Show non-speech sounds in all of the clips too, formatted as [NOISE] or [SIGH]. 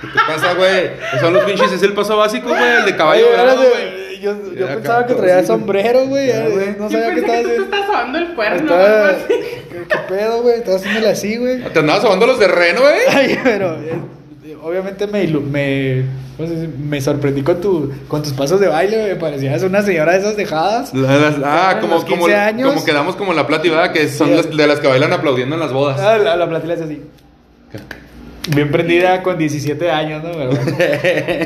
¿Qué te pasa, güey? Esos son los pinches, es el paso básico, güey, el de caballo Oye, dorado, güey. Yo, pensaba que traía así, sombrero, güey. No Yo sabía que pensé estaba que tú te haciendo. estás sobando el cuerno Estaba-. ¿Qué, qué pedo, güey? Estaba haciéndole así, güey. ¿Te andabas sobando los de reno, güey? [LAUGHS] Ay, pero eh, obviamente me, ilu- me, ¿cómo se dice? me sorprendí con, tu, con tus pasos de baile, güey. Parecías una señora de esas dejadas. La- las- ah, como, los como, 15 años. como quedamos como la plata, ¿verdad? Que son Sí. las, de las que bailan aplaudiendo en las bodas. Ah, la, la es así. Bien prendida con 17 años, ¿no?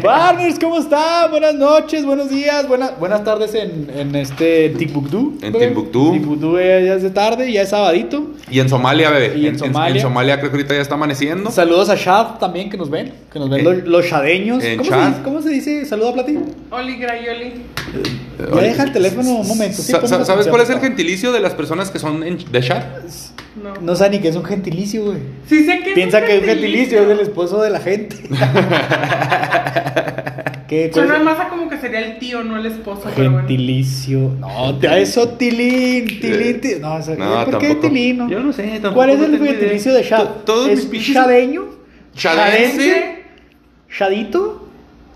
Partners, [LAUGHS] ¿cómo están? Buenas noches, buenos días, buenas, buenas tardes en, en este Timbuktu. En bebé. Timbuktu. Timbuktu ya es de tarde, ya es sabadito. Y en Somalia, bebé. Y en Somalia. En, Somalia creo que ahorita ya está amaneciendo. Saludos a Shad también que nos ven, que nos ven En- los, los shadeños. en ¿Cómo, se Shad. dice, ¿Cómo se dice? Saluda a Plati. Oli Grayoli. Ya deja el teléfono un momento. sí, ¿Sabes cuál es el gentilicio de las personas que son en- de chat? No. No sabe ni que es un gentilicio, güey. Sí sé que es Piensa un que un gentilicio es el esposo de la gente. [LAUGHS] ¿Qué Suena es? más a como que sería el tío, no el esposo. pero bueno. Gentilicio. No, te- eso tilín, tilín, tilín. No, ¿por qué tilín? no? Yo no sé, tampoco ¿Cuál es el gentilicio de todos ¿Es shadeño? ¿Chadense? ¿Shadito?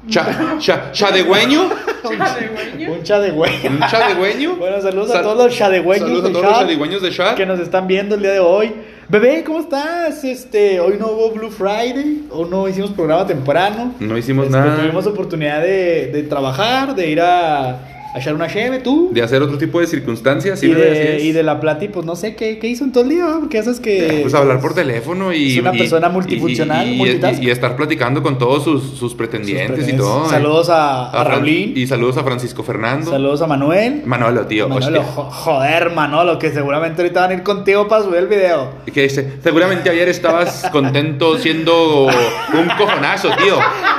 Cha, cha, ¿Chadegüeño? Un chadegüeño. ¿Un chadegüeño? [LAUGHS] Bueno, saludos a todos los chadegüeños Saludos a de todos los chadegüeños de Shad. que nos están viendo el día de hoy. Bebé, ¿cómo estás? Este, hoy no hubo Blue Friday, hoy no hicimos programa temprano. No hicimos Este, nada. Tuvimos oportunidad de, de trabajar, de ir a, a echar una cheve, tú. De hacer otro tipo de circunstancias. sí, y, de, es. y de la plati, pues no sé qué, qué hizo en todo el día, porque esas que. Pues hablar por teléfono y. Es una y- persona multifuncional, y, y- estar platicando con todos sus, sus sus pretendientes y todo. eh. Saludos a, a, Raulín. Y saludos a Francisco Fernando. Saludos a Manuel. Manolo, tío. Manolo, joder, Manolo, que seguramente ahorita van a ir contigo para subir el video. Y que dice, seguramente ayer estabas [LAUGHS] contento siendo un cojonazo, tío.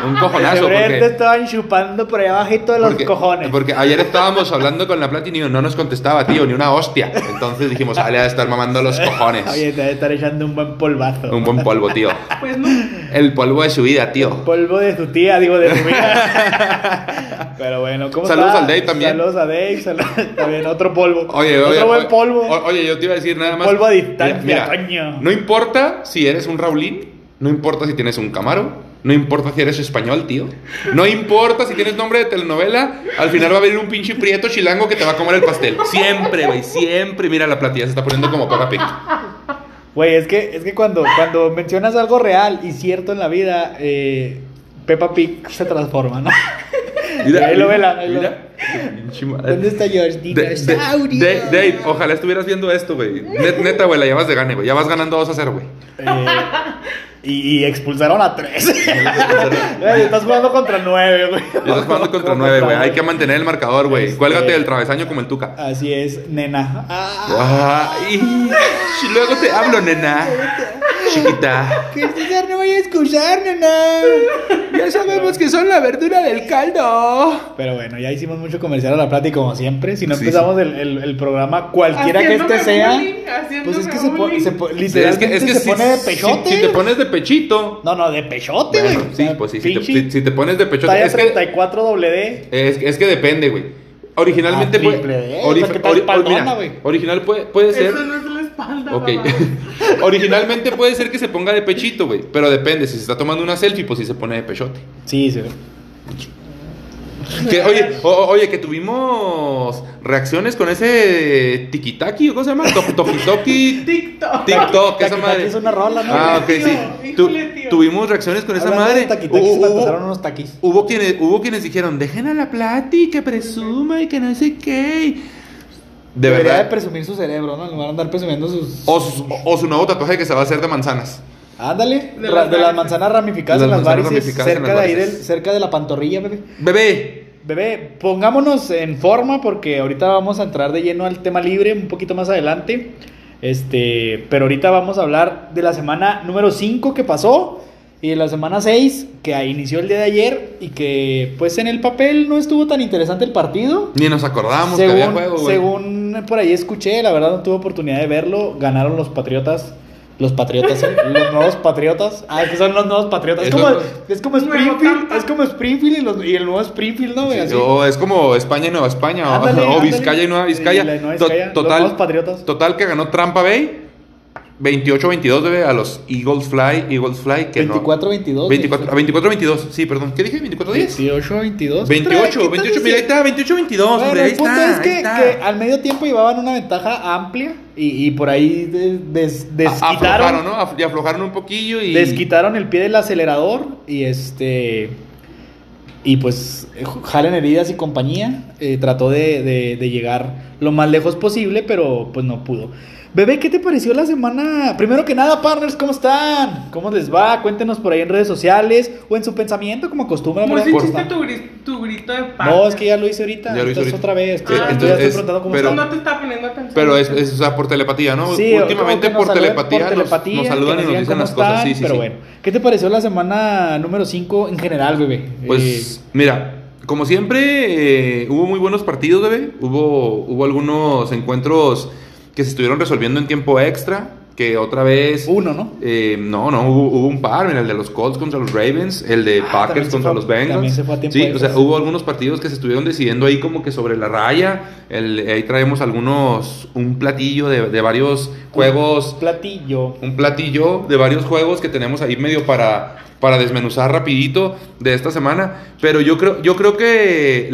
Un cojonazo. Porque, estaban chupando por ahí abajito de los porque, cojones. porque ayer estábamos hablando con la Platini y no nos contestaba, tío, ni una hostia. Entonces dijimos, ah, le ha de estar mamando los cojones. Oye, te debe estar echando un buen polvazo. Un buen polvo, tío. Pues no. El polvo de su vida, tío. Polvo de su tía, digo, de su vida. Pero bueno, ¿cómo Saludos está? al Dave también. Saludos a Dave, saludos también, otro polvo. Oye, otro oye, buen polvo. Oye, yo te iba a decir nada más. Polvo a distancia, Mira, coño. no importa si eres un Raulín, no importa si tienes un Camaro, no importa si eres español, tío. No importa si tienes nombre de telenovela, al final va a venir un pinche prieto chilango que te va a comer el pastel. Siempre, güey, siempre. Mira, la platilla se está poniendo como Peppa Pig. Güey, es que, es que cuando, cuando mencionas algo real y cierto en la vida, eh, Peppa Pig se transforma, ¿no? Ahí lo vela, ahí lo- mira. Pinche madre. ¿Dónde está George De- de- Dinosaurio? de- Dave, ojalá estuvieras viendo esto, güey. Net- Neta, güey, la llevas de gane, güey. Ya vas ganando 2 a 0, güey. Eh, y, y expulsaron a tres. [LAUGHS] Estás jugando contra nueve, güey. Estás jugando contra 9, güey. Hay que mantener el marcador, güey. Este- Cuélgate del travesaño como el Tuca. Así es, nena. Ah, Ay, luego te hablo, nena. Chiquita. que César no vaya a excusar, nena. Ya sabemos que son la verdura del caldo. Pero bueno, ya hicimos mucho comercial a la plata y como siempre, si no Sí, empezamos el, el- el programa, cualquiera que este sea, bullying, pues es que se, se po- Es literalmente que, es que se si, pone de si- pechote. si te pones de pechito. No, no, de pechote, güey. Bueno, O sí, sea, pues sí. Si te, si- si pones de pechote. Talla Es que, 34 doble D. es, es que depende, güey. Originalmente Ah, puede. ori- o sea, que está ori- espaldona, mira, güey. original puede, puede ser. Eso no es espalda. Ok. [LAUGHS] Originalmente puede ser que se ponga de pechito, güey. Pero depende. Si se está tomando una selfie, pues sí se pone de pechote. Sí, sí. Que, oye, o- oye, que tuvimos reacciones con ese tikitaki, ¿o cómo se llama? Tokitoki. TikTok. TikTok, esa madre. es una rola, ¿no? Ah, ok, Tío, sí. Tu- tuvimos reacciones con esa madre. Hubo- se me hubo- antojaron unos taquis. Hubo quienes, hubo quienes dijeron, dejen a la plati, que presuma y que no sé qué. De Debería de verdad. presumir su cerebro, ¿no? En lugar de andar presumiendo sus... O su, o su nuevo tatuaje que se va a hacer de manzanas. Ándale, De ra- las de manzanas ramificadas De en las las manzanas varices, ramificadas en cerca las de ahí del, varices. cerca de la pantorrilla, bebé. Bebé. Bebé, pongámonos en forma porque ahorita vamos a entrar de lleno al tema libre un poquito más adelante. Este, pero ahorita vamos a hablar de la semana número 5 que pasó y de la semana 6 que inició el día de ayer y que pues en el papel no estuvo tan interesante el partido. Ni nos acordábamos que había Según, juego, güey. según por ahí escuché, la verdad no tuve oportunidad de verlo, ganaron los Patriotas. Los Patriotas, [LAUGHS] los nuevos Patriotas. Ah, que son los nuevos Patriotas. Es como, los- es como Springfield, es como Springfield y, los- y el nuevo Springfield, ¿no? Así. O es como España y Nueva España, o- Ándale, [LAUGHS] o, ándale. Vizcaya y Nueva Vizcaya. Y la Nueva To- Vizcaya, los total, nuevos patriotas. total que ganó Trampa Bay. 28-22, bebé, a los Eagles Fly, Eagles Fly, que no. 24-22. 24, a 24-22, sí, perdón. ¿Qué dije? ¿24-10? 28-22. 28, 28, mira, ahí está, 28-22, Bueno, hombre, ahí el punto está, es que, al medio tiempo llevaban una ventaja amplia y, y por ahí des- desquitaron, Aflojaron, ¿no? Af- Y aflojaron un poquillo y... desquitaron el pie del acelerador y este y pues Jalen heridas y compañía eh, trató de, de- de llegar lo más lejos posible pero pues no pudo. Bebé, ¿qué te pareció la semana? Primero que nada, partners, ¿cómo están? ¿Cómo les va? Cuéntenos por ahí en redes sociales o en su pensamiento, como acostumbran. ¿Cómo ¿verdad? si ¿Cómo hiciste tu, tu grito de paz? No, es que ya lo hice ahorita. Ya lo hice ahorita. otra vez. Ah, Entonces, entonces ya estoy es- cómo pero-. No te estaba poniendo atención. Pero es, es, o sea, por telepatía, ¿no? Sí, Últimamente nos por telepatía, por nos- telepatía, nos, que saludan y nos digan dicen cómo las cosas. están, Sí, sí, pero sí. bueno, ¿qué te pareció la semana número 5 en general, bebé? Pues, Eh, mira, como siempre, eh, hubo muy buenos partidos, bebé. Hubo, hubo algunos encuentros que se estuvieron resolviendo en tiempo extra. Que otra vez. uno, ¿no? Eh, no, no, hubo, hubo un par, mira, el de los Colts contra los Ravens, el de Ah, Packers contra fue los Bengals. también se fue a tiempo sí, o sea, sí. hubo algunos partidos que se estuvieron decidiendo ahí como que sobre la raya. El- ahí traemos algunos, un platillo de, de varios juegos, Platillo. un platillo de varios juegos que tenemos ahí medio para, para desmenuzar rapidito de esta semana. Pero yo creo, yo creo que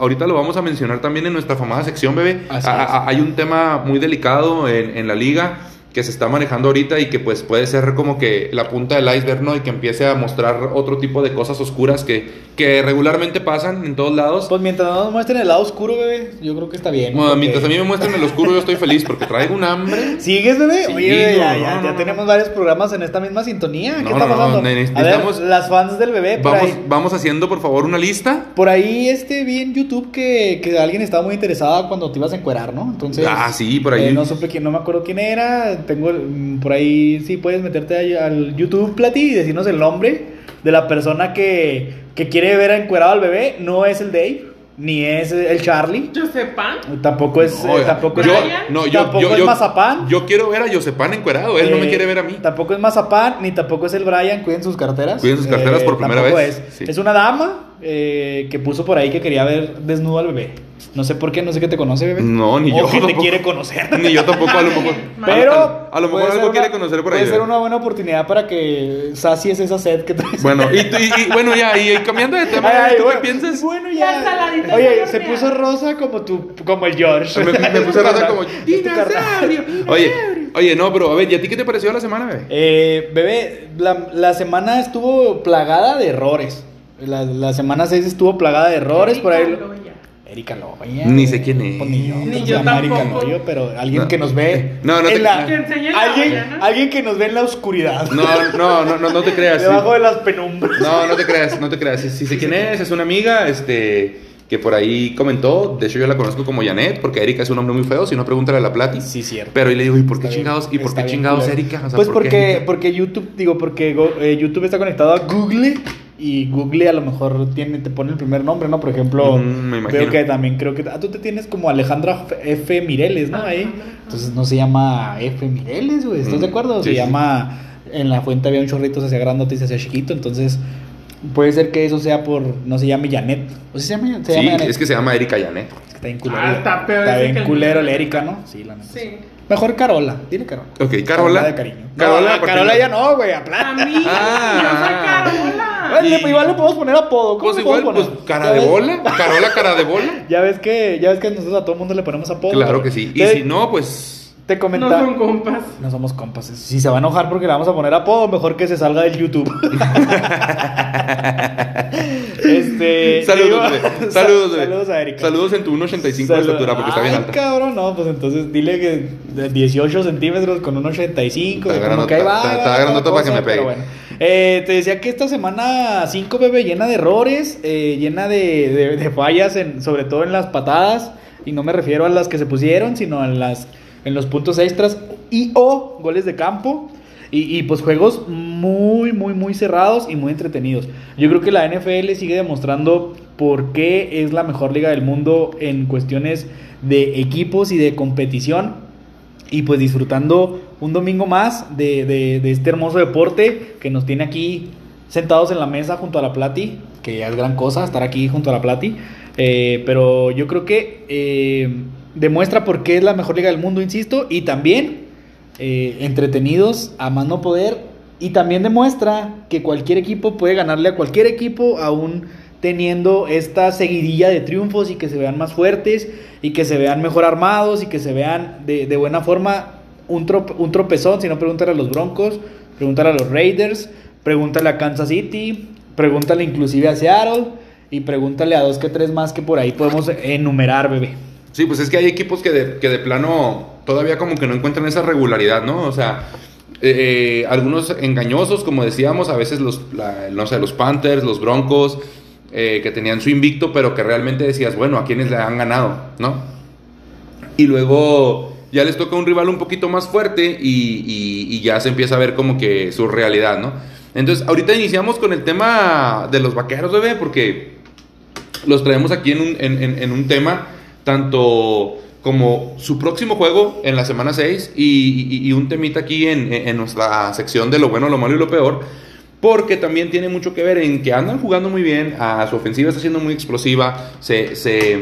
ahorita lo vamos a mencionar también en nuestra famosa sección, bebé. Así A- es. a- hay un tema muy delicado en, en la liga que se está manejando ahorita y que pues puede ser como que la punta del iceberg, ¿no? Y que empiece a mostrar otro tipo de cosas oscuras que, que regularmente pasan en todos lados. Pues mientras no nos muestren el lado oscuro, bebé, yo creo que está bien. ¿no? Bueno, Porque- mientras a mí me muestren el oscuro, yo estoy feliz porque traigo un hambre. ¿Sigues, bebé? Oye, bebé, ya, no, ya, no, ya no, tenemos no. varios programas en esta misma sintonía. ¿Qué está pasando? ne- A ver, necesitamos- las fans del bebé, por Vamos, ahí. vamos haciendo por favor una lista. Por ahí este vi en YouTube que, que alguien estaba muy interesada cuando te ibas a encuerar, ¿no? Entonces. Ah, sí, por ahí. eh, no supe quién, no me acuerdo quién era. Tengo mm, por ahí, sí, puedes meterte al YouTube, Plati, y decirnos el nombre de la persona que, que quiere ver encuerado al bebé. No es el Dave, ni es el Charlie. Josepan. Tampoco es. No, eh, tampoco yo, es. No, yo, tampoco yo, es yo- Mazapán. Yo quiero ver a Josepan encuerado, él no me Eh, quiere ver a mí. Tampoco es Mazapán, ni tampoco es el Brian. Cuiden sus carteras. Eh, Cuiden sus carteras por primera tampoco vez, Es. sí. es una dama eh, que puso por ahí que quería ver desnudo al bebé. No sé por qué, no sé qué te conoce, bebé. No, ni o yo que te quiere conocer. Ni yo tampoco, a lo mejor. [LAUGHS] Pero. a, a- a lo mejor algo una- quiere conocer por ahí. Puede ser una buena oportunidad para que sacies esa sed que traes. Bueno, y, y- y- bueno, ya, y, y cambiando de tema, Ay, ¿tú bueno, qué piensas? Bueno, ya. Oye, se puso rosa como tu, como el George. Me, me puse rosa como [LAUGHS] dinosaurio. Oye, oye, no, pero a ver, ¿y a ti qué te pareció la semana, bebé? Eh, bebé, la, la semana estuvo plagada de errores. La, la semana 6 estuvo plagada de errores. Por ahí. Loya. Erika Loya. Ni sé quién es. Pues ni yo, Ni pues, yo se llama Erika tampoco. Loya, pero alguien No. que nos ve. [LAUGHS] No, no te- la- Que alguien, alguien que nos ve en la oscuridad. No, no, no, no, no te [LAUGHS] creas. sí. Debajo de las penumbras. No, no te creas, no te creas. Si, si sé quién es, es una amiga, este, que por ahí comentó. De hecho, yo la conozco como Janet, porque Erika es un nombre muy feo. Si no, pregúntale a la Plati. Sí, cierto. Pero y le digo, ¿y por qué Está bien, chingados? ¿Y por qué chingados. Erika? O sea, pues ¿por qué porque, Erika? porque YouTube, digo, porque go- eh, YouTube está conectado a Google y Google a lo mejor tiene, te pone el primer nombre, ¿no? Por ejemplo, Mm, me imagino. veo que también creo que ah, tú te tienes como Alejandra F. Mireles, ¿no? Ahí. Entonces no se llama F. Mireles, güey, ¿estás Mm, de acuerdo? sí, se sí. llama, en la fuente había un chorrito, se hacía grandote y se hacía chiquito, entonces puede ser que eso sea por, no se llame Janet. ¿O se llama, se Sí, llama Janet? es que se llama Erika Janet. Es que está bien culero. Ah, está peor Está bien el culero la Erika, ¿no? Sí, la neta. Sí. Mejor Carola, dile Carola. Ok, Carola. de cariño. Carola, no, a Carola ya no, güey, A aplasta. mí. Ah. Yo soy Carola. Bueno, Y- igual le podemos poner apodo. ¿Cómo Pues le igual, podemos pues poner? cara ¿Ya de bola. Carola, cara de bola. [LAUGHS] Ya ves que, ya ves que nosotros a todo mundo le ponemos apodo. Claro que sí. Y te- si no, pues. Te No comentaba. son compas. No somos compas. Si se va a enojar porque le vamos a poner apodo, mejor que se salga del YouTube. [LAUGHS] este. Saludos, bebé. [LAUGHS] Saludos. Saludos a Erika. Saludos en tu 1.85 de Salud- estatura, porque está bien alta. cabrón, no, pues entonces dile que de 18 centímetros con un 85. Está grandota, para que me pegue. pero bueno. Eh, te decía que esta semana 5, bebé, llena de errores, eh, llena de, de- fallas, sobre todo en las patadas. Y no me refiero a las que se pusieron, sino en, las, en los puntos extras y o goles de campo. Y, y, pues juegos muy, muy, muy cerrados y muy entretenidos. Yo creo que la NFL sigue demostrando por qué es la mejor liga del mundo en cuestiones de equipos y de competición. Y pues disfrutando un domingo más de, de- este hermoso deporte que nos tiene aquí sentados en la mesa junto a la Plati, que ya es gran cosa estar aquí junto a la Plati. Eh, pero yo creo que eh, demuestra por qué es la mejor liga del mundo, insisto, y también eh, entretenidos a más no poder y también demuestra que cualquier equipo puede ganarle a cualquier equipo aún teniendo esta seguidilla de triunfos y que se vean más fuertes y que se vean mejor armados y que se vean de buena forma un, un tropezón, si no pregúntale a los Broncos, pregúntale a los Raiders, pregúntale a Kansas City, pregúntale inclusive a Seattle y pregúntale a dos que tres más que por ahí podemos enumerar, bebé. Sí, pues es que hay equipos que de, que de plano todavía como que no encuentran esa regularidad, ¿no? O sea, eh, eh, algunos engañosos, como decíamos, a veces los, no sé, los Panthers, los Broncos, eh, que tenían su invicto, pero que realmente decías, bueno, ¿a quiénes le han ganado, no? Y luego ya les toca un rival un poquito más fuerte y, y- ya se empieza a ver como que su realidad, ¿no? Entonces, ahorita iniciamos con el tema de los vaqueros, bebé, porque los traemos aquí en un, en, un tema tanto como su próximo juego en la semana 6 y, y- y un temita aquí en, en nuestra sección de lo bueno, lo malo y lo peor, porque también tiene mucho que ver en que andan jugando muy bien, a su ofensiva está siendo muy explosiva, se, se,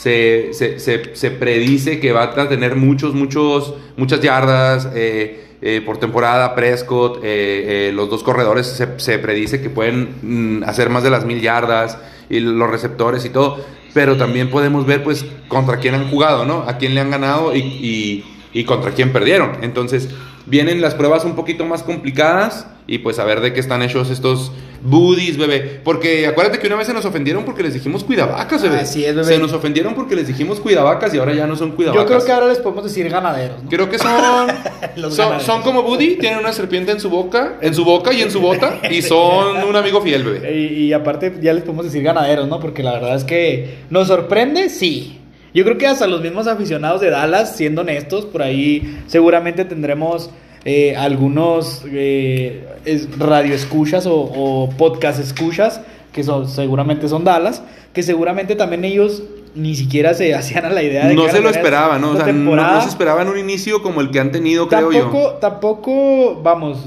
se, se- se- se predice que va a tener muchos, muchos, muchas yardas eh, eh, por temporada, Prescott, eh, eh, los dos corredores se, se predice que pueden mm, hacer más de las mil yardas y los receptores y todo, pero también podemos ver pues contra quién han jugado, ¿no? A quién le han ganado y, y- y contra quién perdieron. Entonces vienen las pruebas un poquito más complicadas y pues a ver de qué están hechos estos buddies, bebé. Porque acuérdate que una vez se nos ofendieron porque les dijimos cuidavacas, bebé. Así es, bebé. Se nos ofendieron porque les dijimos cuidavacas y ahora ya no son cuidavacas. Yo creo que ahora les podemos decir ganaderos, ¿no? Creo que son, [LAUGHS] Los son, ganaderos. son como Buddy, tienen una serpiente en su boca, en su boca y en su bota y [LAUGHS] son un amigo fiel, bebé. Y, y aparte ya les podemos decir ganaderos, ¿no? Porque la verdad es que nos sorprende, sí. Yo creo que hasta los mismos aficionados de Dallas, siendo honestos, por ahí seguramente tendremos eh, algunos eh, es- radioescuchas o, o podcast escuchas, que son, seguramente son Dallas, que seguramente también ellos ni siquiera se [LAUGHS] hacían a la idea de No que se lo esperaban, ¿no? O sea, no, no se esperaban un inicio como el que han tenido, creo Tampoco, yo. tampoco, vamos,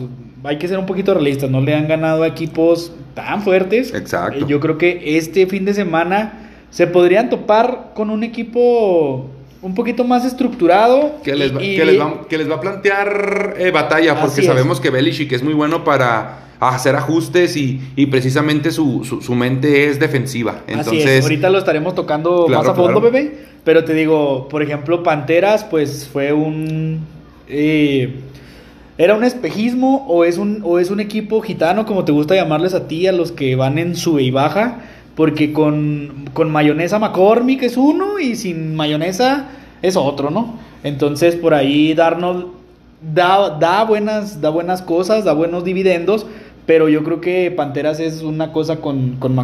hay que ser un poquito realistas, no le han ganado a equipos tan fuertes. Exacto. Eh, Yo creo que este fin de semana se podrían topar con un equipo un poquito más estructurado. Que les, va, y- que les va, que les va a plantear eh, batalla, porque Así es. sabemos que Belichick es muy bueno para hacer ajustes y, y precisamente su, su, su mente es defensiva. Así Entonces, es, ahorita lo estaremos tocando Claro, más a fondo, claro. bebé. Pero te digo, por ejemplo, Panteras, pues fue un. eh, ¿Era un espejismo o es un, o es un equipo gitano, como te gusta llamarles a ti, a los que van en sube y baja? Porque con, con mayonesa McCormick es uno y sin mayonesa es otro, ¿no? Entonces por ahí Darnold da, da, buenas, da buenas cosas, da buenos dividendos, pero yo creo que Panteras es una cosa con, con,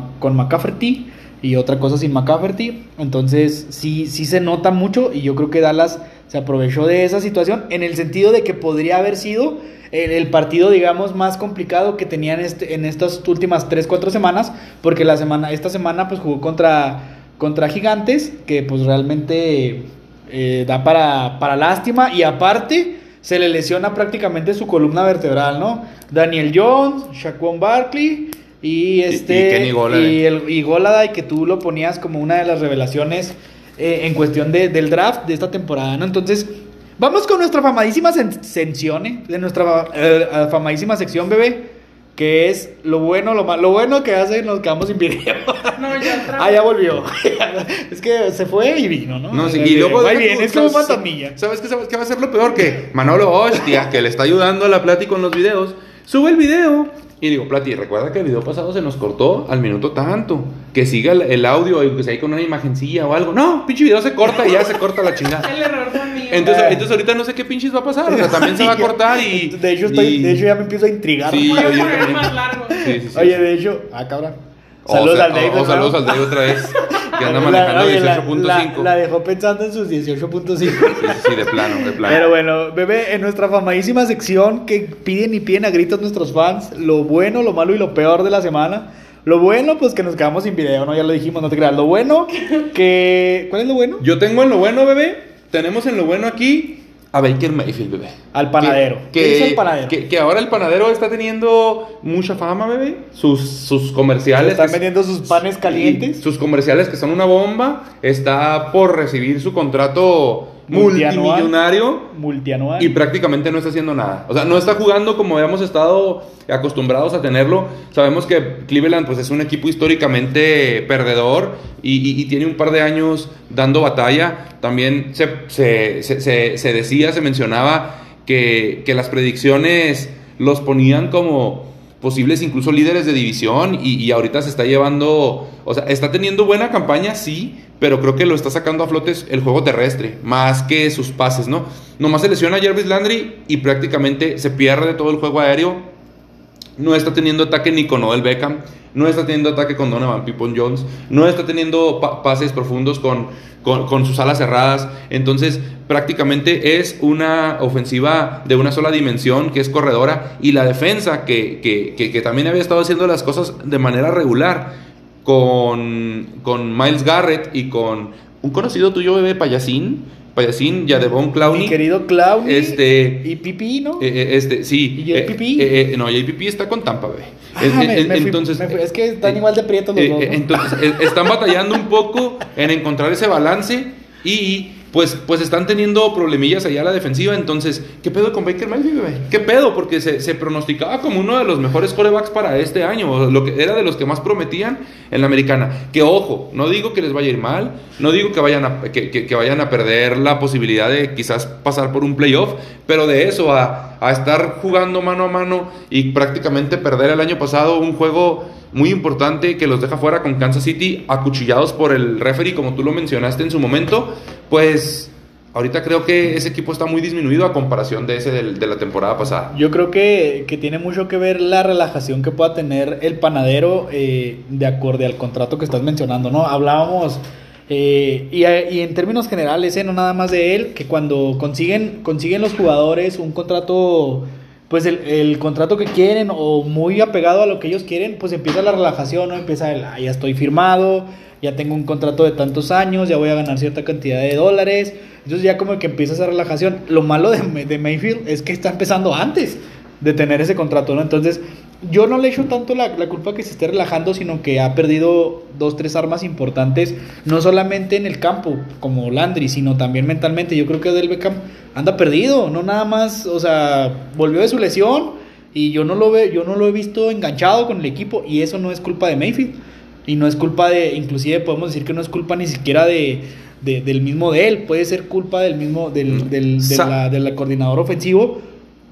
y otra cosa sin McCafferty. Entonces sí, sí se nota mucho y yo creo que Dallas se aprovechó de esa situación en el sentido de que podría haber sido el, partido, digamos, más complicado que tenían este, en estas últimas 3, 4 semanas, porque la semana, esta semana pues jugó contra, contra Gigantes, que pues realmente eh, da para, para lástima y aparte se le lesiona prácticamente su columna vertebral, ¿no? Daniel Jones, Shaquon Barkley y este y Kenny Golladay. y el y Golladay, que tú lo ponías como una de las revelaciones eh, en cuestión de- del draft de esta temporada, ¿no? Entonces, vamos con nuestra famadísima sección, ¿eh? de nuestra eh, famadísima sección, bebé, que es lo bueno, lo malo, lo bueno que hace, nos quedamos sin video. No, ya [LAUGHS] otra ah, ya volvió. [LAUGHS] es que se fue y vino, ¿no? No, sí, Ahí y luego viene, tú, es como un ¿sabes- fantasmilla. ¿Sabes qué, sabes qué va a ser lo peor? Que Manolo Hostia, que le está ayudando a la Plati con los videos, sube el video. Y digo, Plati, recuerda que el video pasado se nos cortó al minuto tanto. Que siga el, el audio, aunque sea ahí con una imagencilla o algo. No, pinche video se corta y ya se corta la chingada. [LAUGHS] El error fue mío. Entonces, Eh. entonces ahorita no sé qué pinches va a pasar. O sea, también se va a cortar y. De hecho, estoy, y- de hecho ya me empiezo a intrigar. Sí, oye, más largo. Sí, sí, sí. Oye, de hecho, ah, cabrón. O Saludos sea, al Dave. o- o saludos al Dave otra vez. Que anda [LAUGHS] manejando oye, la- 18.5. La, la dejó pensando en sus 18.5. Sí, sí, de plano, de plano. Pero bueno, bebé, en nuestra famadísima sección que piden y piden a gritos nuestros fans, lo bueno, lo malo y lo peor de la semana. Lo bueno, pues que nos quedamos sin video, ¿no? Ya lo dijimos, no te creas. Lo bueno, que. ¿Cuál es lo bueno? Yo tengo en lo bueno, bebé. Tenemos en lo bueno aquí a Baker Mayfield, bebé. Al panadero. Que, ¿Qué que- el panadero? Que, que ahora el panadero está teniendo mucha fama, bebé. Sus, sus comerciales. Están vendiendo sus panes calientes. Sus comerciales que son una bomba. Está por recibir su contrato. Multimillonario Multianual. y prácticamente no está haciendo nada. O sea, no está jugando como habíamos estado acostumbrados a tenerlo. Sabemos que Cleveland pues, es un equipo históricamente perdedor y, y- y tiene un par de años dando batalla. También se, se- se- se- se decía, se mencionaba que, que las predicciones los ponían como posibles incluso líderes de división y, y ahorita se está llevando, o sea, está teniendo buena campaña, sí, pero creo que lo está sacando a flotes el juego terrestre, más que sus pases, ¿no? Nomás se lesiona a Jarvis Landry y prácticamente se pierde todo el juego aéreo. No está teniendo ataque ni con Odell Beckham, no está teniendo ataque con Donovan Peoples Jones, no está teniendo pa- pases profundos con, con, con sus alas cerradas. Entonces, prácticamente es una ofensiva de una sola dimensión, que es corredora, y la defensa, que, que, que- que también había estado haciendo las cosas de manera regular, con, con Miles Garrett y con un conocido tuyo, bebé Payasín, Payasín, Yadevon Clowney. Mi querido Clowney. Este- Y Pipi, ¿no? Eh, eh, este, sí. ¿Y JPP? eh, eh, no, JPP está con Tampa, bebé. Ah, me- me fui- entonces, fui- es que están igual de prietos los dos, ¿no? Entonces, están batallando un poco en encontrar ese balance y pues, pues están teniendo problemillas allá a la defensiva. Entonces, ¿qué pedo con Baker Mayfield, bebé? ¿Qué pedo? Porque se, se pronosticaba como uno de los mejores corebacks para este año. Lo que era de los que más prometían en la americana. Que ojo, no digo que les vaya a ir mal, no digo que vayan a, que, que- que vayan a perder la posibilidad de quizás pasar por un playoff, pero de eso a, a estar jugando mano a mano y prácticamente perder el año pasado un juego muy importante que los deja fuera con Kansas City acuchillados por el referee, como tú lo mencionaste en su momento, pues ahorita creo que ese equipo está muy disminuido a comparación de ese del- de la temporada pasada. Yo creo que, que tiene mucho que ver la relajación que pueda tener el panadero eh, de acorde al contrato que estás mencionando, ¿no? Hablábamos, eh, y, y en términos generales, eh, no nada más de él, que cuando consiguen, consiguen los jugadores un contrato, pues el, el contrato que quieren o muy apegado a lo que ellos quieren, pues empieza la relajación, ¿no? Empieza el, "Ah, ya estoy firmado, ya tengo un contrato de tantos años, ya voy a ganar cierta cantidad de dólares. Entonces ya como que empieza esa relajación. Lo malo de, de Mayfield es que está empezando antes de tener ese contrato, ¿no? Entonces yo no le echo tanto la, la culpa que se esté relajando, sino que ha perdido dos, tres armas importantes, no solamente en el campo, como Landry, sino también mentalmente. Yo creo que Del Beckham anda perdido, no nada más, o sea, volvió de su lesión y yo no lo ve, yo no lo he visto enganchado con el equipo y eso no es culpa de Mayfield. Y no es culpa de, inclusive podemos decir que no es culpa ni siquiera de, de- del mismo de él, puede ser culpa del mismo, del, del, la- del coordinador ofensivo,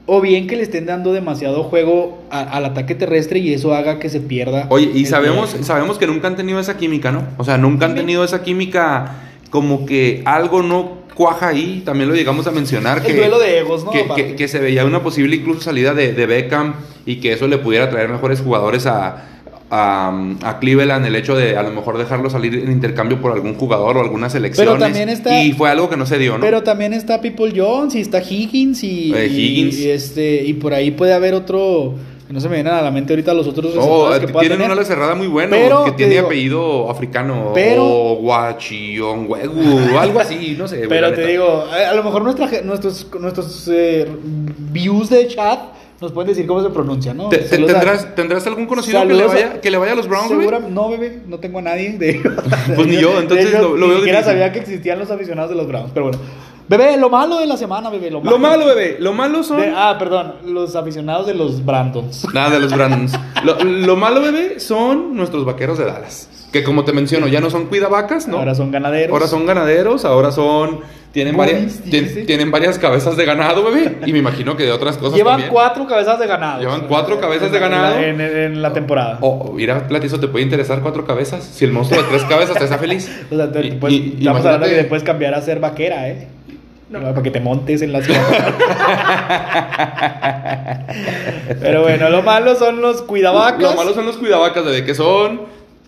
o bien que le estén dando demasiado juego a- al ataque terrestre y eso haga que se pierda. Oye, y sabemos, sabemos que nunca han tenido esa química, ¿no? O sea, nunca han tenido esa química como que algo no cuaja ahí, también lo llegamos a mencionar El que, duelo de egos, ¿no? que, que- que se veía una posible incluso salida de, de Beckham y que eso le pudiera traer mejores jugadores a, a, a Cleveland, el hecho de a lo mejor dejarlo salir en intercambio por algún jugador o algunas selecciones. también está- Y fue algo que no se dio, ¿no? Pero también está People Jones y está Higgins y, Eh, Higgins. y este y por ahí puede haber otro no se me vienen a la mente ahorita los otros receptores que eh, tienen tener. una ala cerrada muy buena Pero, que tiene digo, apellido africano pero- o guachión, huegu, algo así, no sé. Pero te neta. digo, a, a lo mejor nuestra, nuestros nuestros eh, views de chat nos pueden decir cómo se pronuncia, ¿no? Te- te- ¿Tendrás, ¿Tendrás algún conocido que le, Saludos a- vaya, que le vaya a los Browns, güey? Segura- no, bebé, no tengo a nadie de ellos. [LAUGHS] Pues ni yo, entonces ellos, lo- lo ni veo siquiera difícil. sabía que existían los aficionados de los Browns, pero bueno. Bebé, lo malo de la semana, bebé, lo malo. Lo malo, bebé, lo malo son... De- ah, perdón, los aficionados de los Brandons. Nada de los Brandons. [LAUGHS] Lo, lo malo, bebé, son nuestros vaqueros de Dallas. Que como te menciono, ya no son cuidavacas, ¿no? Ahora son ganaderos. Ahora son ganaderos, ahora son... Tienen varias, tien- tienen varias cabezas de ganado, bebé. Y me imagino que de otras cosas Llevan también. cuatro cabezas de ganado. Llevan cuatro cabezas de En la- ganado. En, en- en la temporada. O, mira, Platizo, ¿te puede interesar cuatro cabezas? Si el monstruo de tres cabezas te hace feliz. [LAUGHS] O sea, te- Y- pues, y- estamos hablando imagínate- que después cambiar a ser vaquera, ¿eh? Para que te montes en las [LAUGHS] Pero bueno, lo malo son los cuidavacas. Lo malo son los cuidavacas, bebé, que son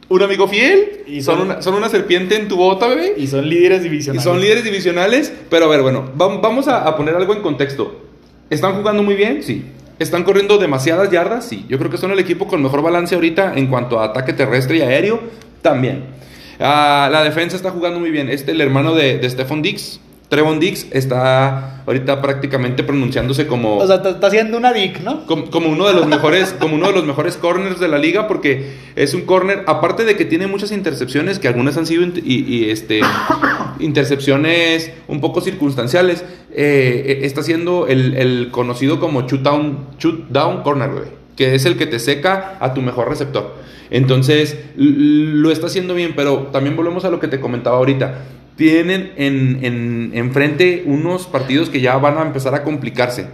un amigo fiel, Y son, son- una, son una serpiente en tu bota, bebé. Y son líderes Y divisionales. son líderes divisionales, pero a ver, bueno, vam- vamos a, a poner algo en contexto. ¿Están jugando muy bien? Sí. ¿Están corriendo demasiadas yardas? Sí. Yo creo que son el equipo con mejor balance ahorita en cuanto a ataque terrestre y aéreo. También. Ah, la defensa está jugando muy bien. Este, el hermano de, de Stephon Dix, Trevon Dix está ahorita prácticamente pronunciándose como O sea, está, haciendo una dick, ¿no? como, como uno de los mejores como uno de los mejores corners de la liga porque es un corner aparte de que tiene muchas intercepciones que algunas han sido y, y, este [COUGHS] intercepciones un poco circunstanciales eh, eh, está siendo el, el conocido como shoot down, shoot down corner güey, que es el que te seca a tu mejor receptor entonces lo está haciendo bien pero también volvemos a lo que te comentaba ahorita tienen en, en, enfrente unos partidos que ya van a empezar a complicarse.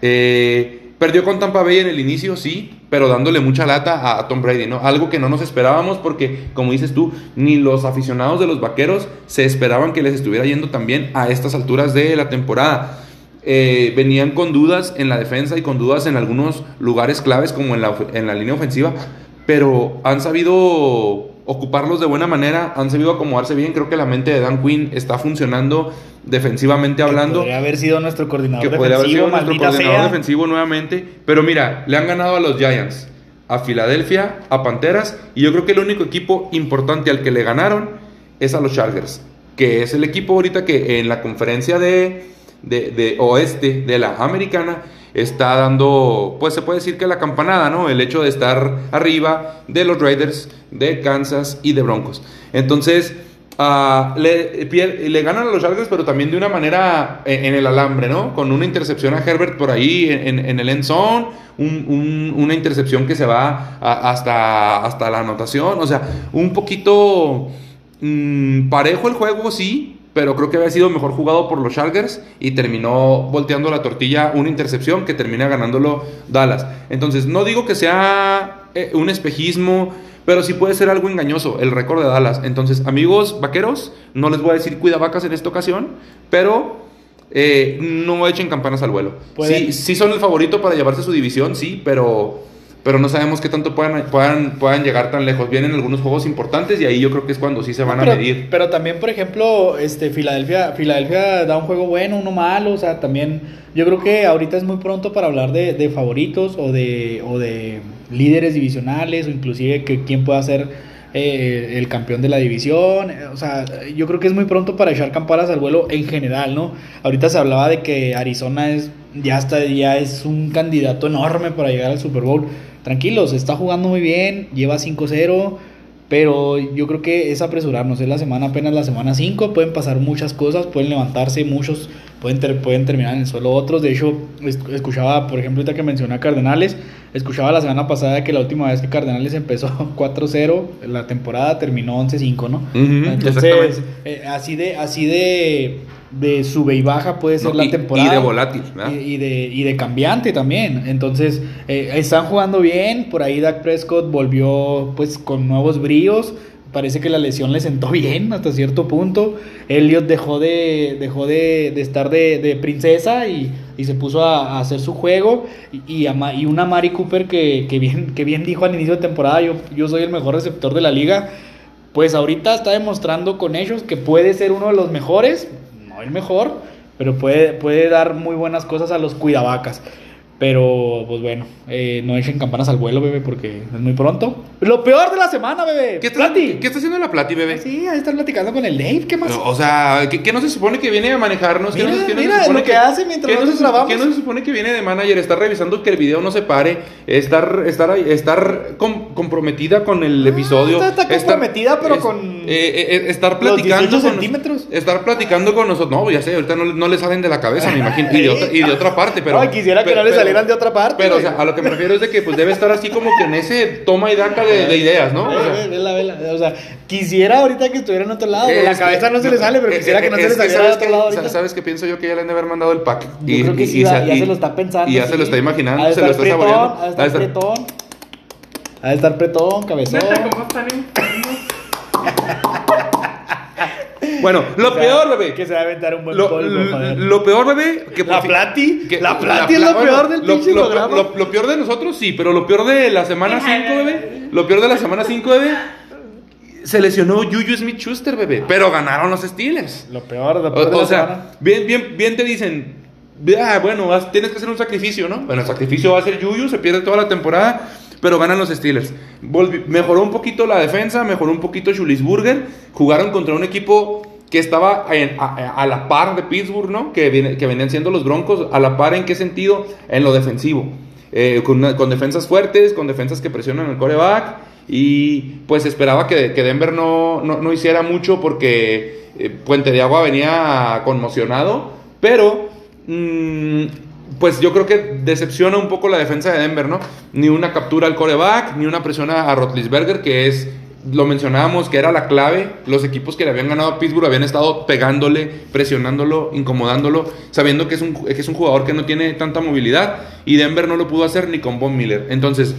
Eh, perdió con Tampa Bay en el inicio, sí, pero dándole mucha lata a, Tom Brady, ¿no? Algo que no nos esperábamos porque, como dices tú, ni los aficionados de los vaqueros se esperaban que les estuviera yendo tan bien a estas alturas de la temporada. Eh, venían con dudas en la defensa y con dudas en algunos lugares claves como en la, en la línea ofensiva, pero han sabido ocuparlos de buena manera, han sabido acomodarse bien. Creo que la mente de Dan Quinn está funcionando defensivamente hablando Podría haber sido nuestro coordinador que podría haber defensivo, sido nuestro coordinador sea. defensivo nuevamente. Pero mira, le han ganado a los Giants, a Filadelfia, a Panteras. Y yo creo que el único equipo importante al que le ganaron es a los Chargers. Que es el equipo ahorita que en la conferencia de, de, de oeste de la americana está dando, pues se puede decir que la campanada, ¿no? El hecho de estar arriba de los Raiders, de Kansas y de Broncos. Entonces, ah, le, le ganan a los Chargers, pero también de una manera en, en el alambre, ¿no? Con una intercepción a Herbert por ahí en, el end zone, un- un- una intercepción que se va hasta, hasta la anotación, o sea, un poquito mm, parejo el juego, sí, pero creo que había sido mejor jugado por los Chargers y terminó volteando la tortilla una intercepción que termina ganándolo Dallas. Entonces, no digo que sea eh, un espejismo, pero sí puede ser algo engañoso el récord de Dallas. Entonces, amigos vaqueros, no les voy a decir cuida vacas en esta ocasión, pero eh, no echen campanas al vuelo. Sí, sí son el favorito para llevarse su división, sí, pero, pero no sabemos qué tanto puedan, puedan, puedan llegar tan lejos. Vienen algunos juegos importantes y ahí yo creo que es cuando sí se van pero, a medir. pero también, por ejemplo, este Filadelfia, Filadelfia da un juego bueno, uno malo, o sea, también yo creo que ahorita es muy pronto para hablar de, de favoritos o de, o de líderes divisionales o inclusive que quién pueda ser eh, el campeón de la división, o sea, yo creo que es muy pronto para echar campanas al vuelo en general, ¿no? Ahorita se hablaba de que Arizona es ya está ya es un candidato enorme para llegar al Super Bowl. Tranquilos, está jugando muy bien, lleva 5-0. Pero yo creo que es apresurarnos, es la semana apenas la semana 5, pueden pasar muchas cosas, pueden levantarse muchos, pueden, ter- pueden terminar en el suelo otros. De hecho, es- escuchaba, por ejemplo, ahorita que mencioné a Cardenales, escuchaba la semana pasada que la última vez que Cardenales [LAUGHS] empezó 4-0, la temporada terminó 11-5, ¿no? Entonces, eh, así de, así de, de sube y baja puede ser No, la y- temporada. y de volátil, ¿verdad? Y, y de, y de cambiante también. Entonces, eh, están jugando bien. Por ahí Dak Prescott volvió pues con nuevos bríos. Parece que la lesión le sentó bien hasta cierto punto. Elliot dejó de, dejó de, de estar de, de princesa y, y se puso a, a hacer su juego. Y, y, a Ma- y una Mari Cooper que, que bien, que bien dijo al inicio de temporada, yo, yo soy el mejor receptor de la liga. Pues ahorita está demostrando con ellos que puede ser uno de los mejores, el mejor, pero puede, puede dar muy buenas cosas a los cuidavacas. Pero, pues bueno, eh, no echen campanas al vuelo, bebé, porque es muy pronto. Lo peor de la semana, bebé. ¿Qué está, Plati. ¿Qué está haciendo la Plati, bebé? Sí, ahí están platicando con el Dave. ¿Qué más? O sea, ¿qué, qué no se supone que viene a manejarnos? ¿Qué Mira, qué no se mira supone lo que hace mientras nosotros se- grabamos. ¿Qué no se supone que viene de manager? Estar revisando que el video no se pare, estar, estar, estar com- comprometida con el episodio. Ah, está- está estar- comprometida, pero es- con eh, eh, estar los platicando 18 con- centímetros. Estar platicando con nosotros. No, ya sé, ahorita no, no le salen de la cabeza, me imagino. Y de otra, y de otra parte, pero. Ay, quisiera que no le pero- salieran de otra parte. Pero, o sea, a lo que me refiero es de que pues debe estar así como que en ese toma y daca de, de ideas, ¿no? O sea, Ve, ve, vela, vela. O sea, quisiera ahorita que estuviera en otro lado. La Es que- cabeza no se le sale, pero quisiera que no es se le saliera de ¿sabes otro lado ahorita. ¿Sabes qué pienso yo que ya le han de haber mandado el pack? Yo creo que sí, ya se lo está pensando. Y ya sí. se lo está imaginando, Ha de se lo estar está pretón, saboreando. Ha de estar pretón. De estar pretón, cabezón. Bueno, [LAUGHS] lo peor, bebé. Que se va a aventar un buen Lo, polvo, lo peor, bebé. Que La Plati, que- la Plati es lo peor del lo- pinche lo- programa. Lo, lo peor de nosotros, sí, pero lo peor de la semana 5, bebé. Lo peor de la semana 5, bebé. Se lesionó Juju Smith Schuster, bebé. Pero ganaron los Steelers. Lo peor, lo O, peor de o sea, semana. bien, bien, bien te dicen, ah, bueno, vas- tienes que hacer un sacrificio, ¿no? Bueno, el sacrificio va a ser Yuyu, se pierde toda la temporada, pero ganan los Steelers. Volvi- mejoró un poquito la defensa, mejoró un poquito Burger, jugaron contra un equipo que estaba a, la par de Pittsburgh, ¿no? Que, venían siendo los Broncos. ¿A la par en qué sentido? En lo defensivo. Eh, con, defensas fuertes, con defensas que presionan el coreback. Y pues esperaba que, Denver no, no, no hiciera mucho porque eh, Puente de Agua venía conmocionado. Pero, mm, pues yo creo que decepciona un poco la defensa de Denver, ¿no? Ni una captura al coreback, ni una presión a, a Rotlisberger, que es, lo mencionábamos, que era la clave. Los equipos que le habían ganado a Pittsburgh habían estado pegándole, presionándolo, incomodándolo, sabiendo que es un, que es un jugador que no tiene tanta movilidad. Y Denver no lo pudo hacer ni con Von Miller. Entonces,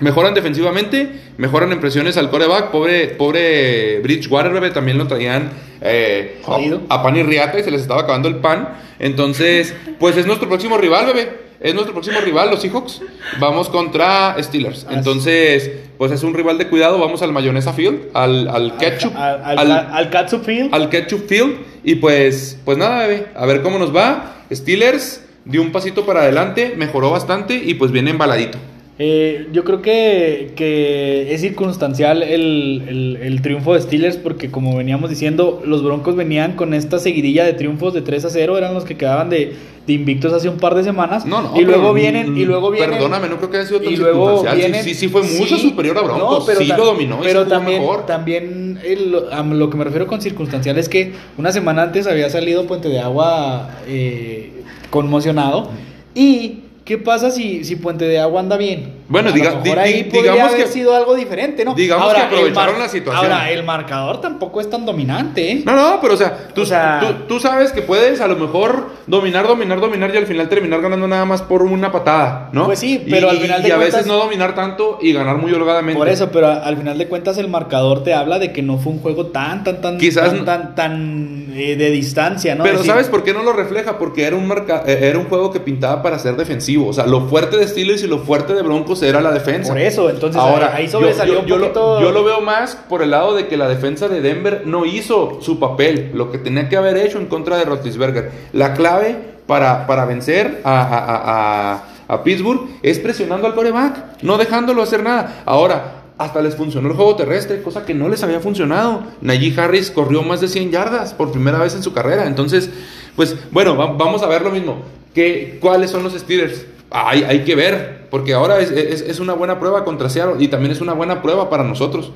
Mejoran defensivamente, mejoran en presiones al coreback. Pobre, pobre Bridgewater, bebé, también lo traían eh, a, a pan y riata y se les estaba acabando el pan. Entonces, pues es nuestro próximo rival, bebé. Es nuestro próximo rival, los Seahawks. Vamos contra Steelers. Entonces, pues es un rival de cuidado. Vamos al mayonesa field, al, al ketchup. Al, al, al- al Catsup Field. al Ketchup Field. Y pues, pues nada, bebé. A ver cómo nos va. Steelers dio un pasito para adelante, mejoró bastante y pues viene embaladito. Eh, yo creo que, que es circunstancial el, el- el triunfo de Steelers porque como veníamos diciendo, los Broncos venían con esta seguidilla de triunfos de 3 a 0, eran los que quedaban de, de invictos hace un par de semanas. No, no. y luego vienen, y luego vienen. Perdóname, no creo que haya sido tan y luego circunstancial. Sí, vienen- Sí, sí, fue mucho sí, superior a Broncos. no, pero sí lo dominó y pero jugó también, mejor. también el- a lo que me refiero con circunstancial es que una semana antes había salido Puente de Agua eh, conmocionado. ¿Y qué pasa si, si Puente de Agua anda bien? Bueno, A diga- lo mejor di- ahí di- podría digamos haber que- sido algo diferente, ¿no? digamos que aprovecharon la situación. Ahora, el marcador tampoco es tan dominante, ¿eh? No, no, pero o sea, tú, O sea- tú, tú sabes que puedes a lo mejor dominar, dominar, dominar y al final terminar ganando nada más por una patada, ¿no? Pues sí, Y- pero al final de Y a veces no dominar tanto y ganar muy holgadamente. Por eso, pero al final de cuentas el marcador te habla de que no fue un juego tan, tan, tan, Quizás tan, tan, tan, eh, de distancia, ¿no? Pero decir, ¿sabes por qué no lo refleja? Porque era un, marca, eh, era un juego que pintaba para ser defensivo. O sea, lo fuerte de Steelers y lo fuerte de Broncos era la defensa. Por eso, entonces Ahora, ahí yo- sobresalió yo, un yo lo- poquito. yo lo veo más por el lado de que la defensa de Denver no hizo su papel, lo que tenía que haber hecho en contra de Roethlisberger. La clave para, para vencer a, a- a- a- a Pittsburgh es presionando al coreback, no dejándolo hacer nada. Ahora, hasta les funcionó el juego terrestre, cosa que no les había funcionado. Najee Harris corrió más de 100 yardas por primera vez en su carrera. Entonces, pues bueno, va- vamos a ver lo mismo. ¿Qué, ¿Cuáles son los Steelers? Hay, hay que ver, porque ahora es, es- es una buena prueba contra Seattle y también es una buena prueba para nosotros,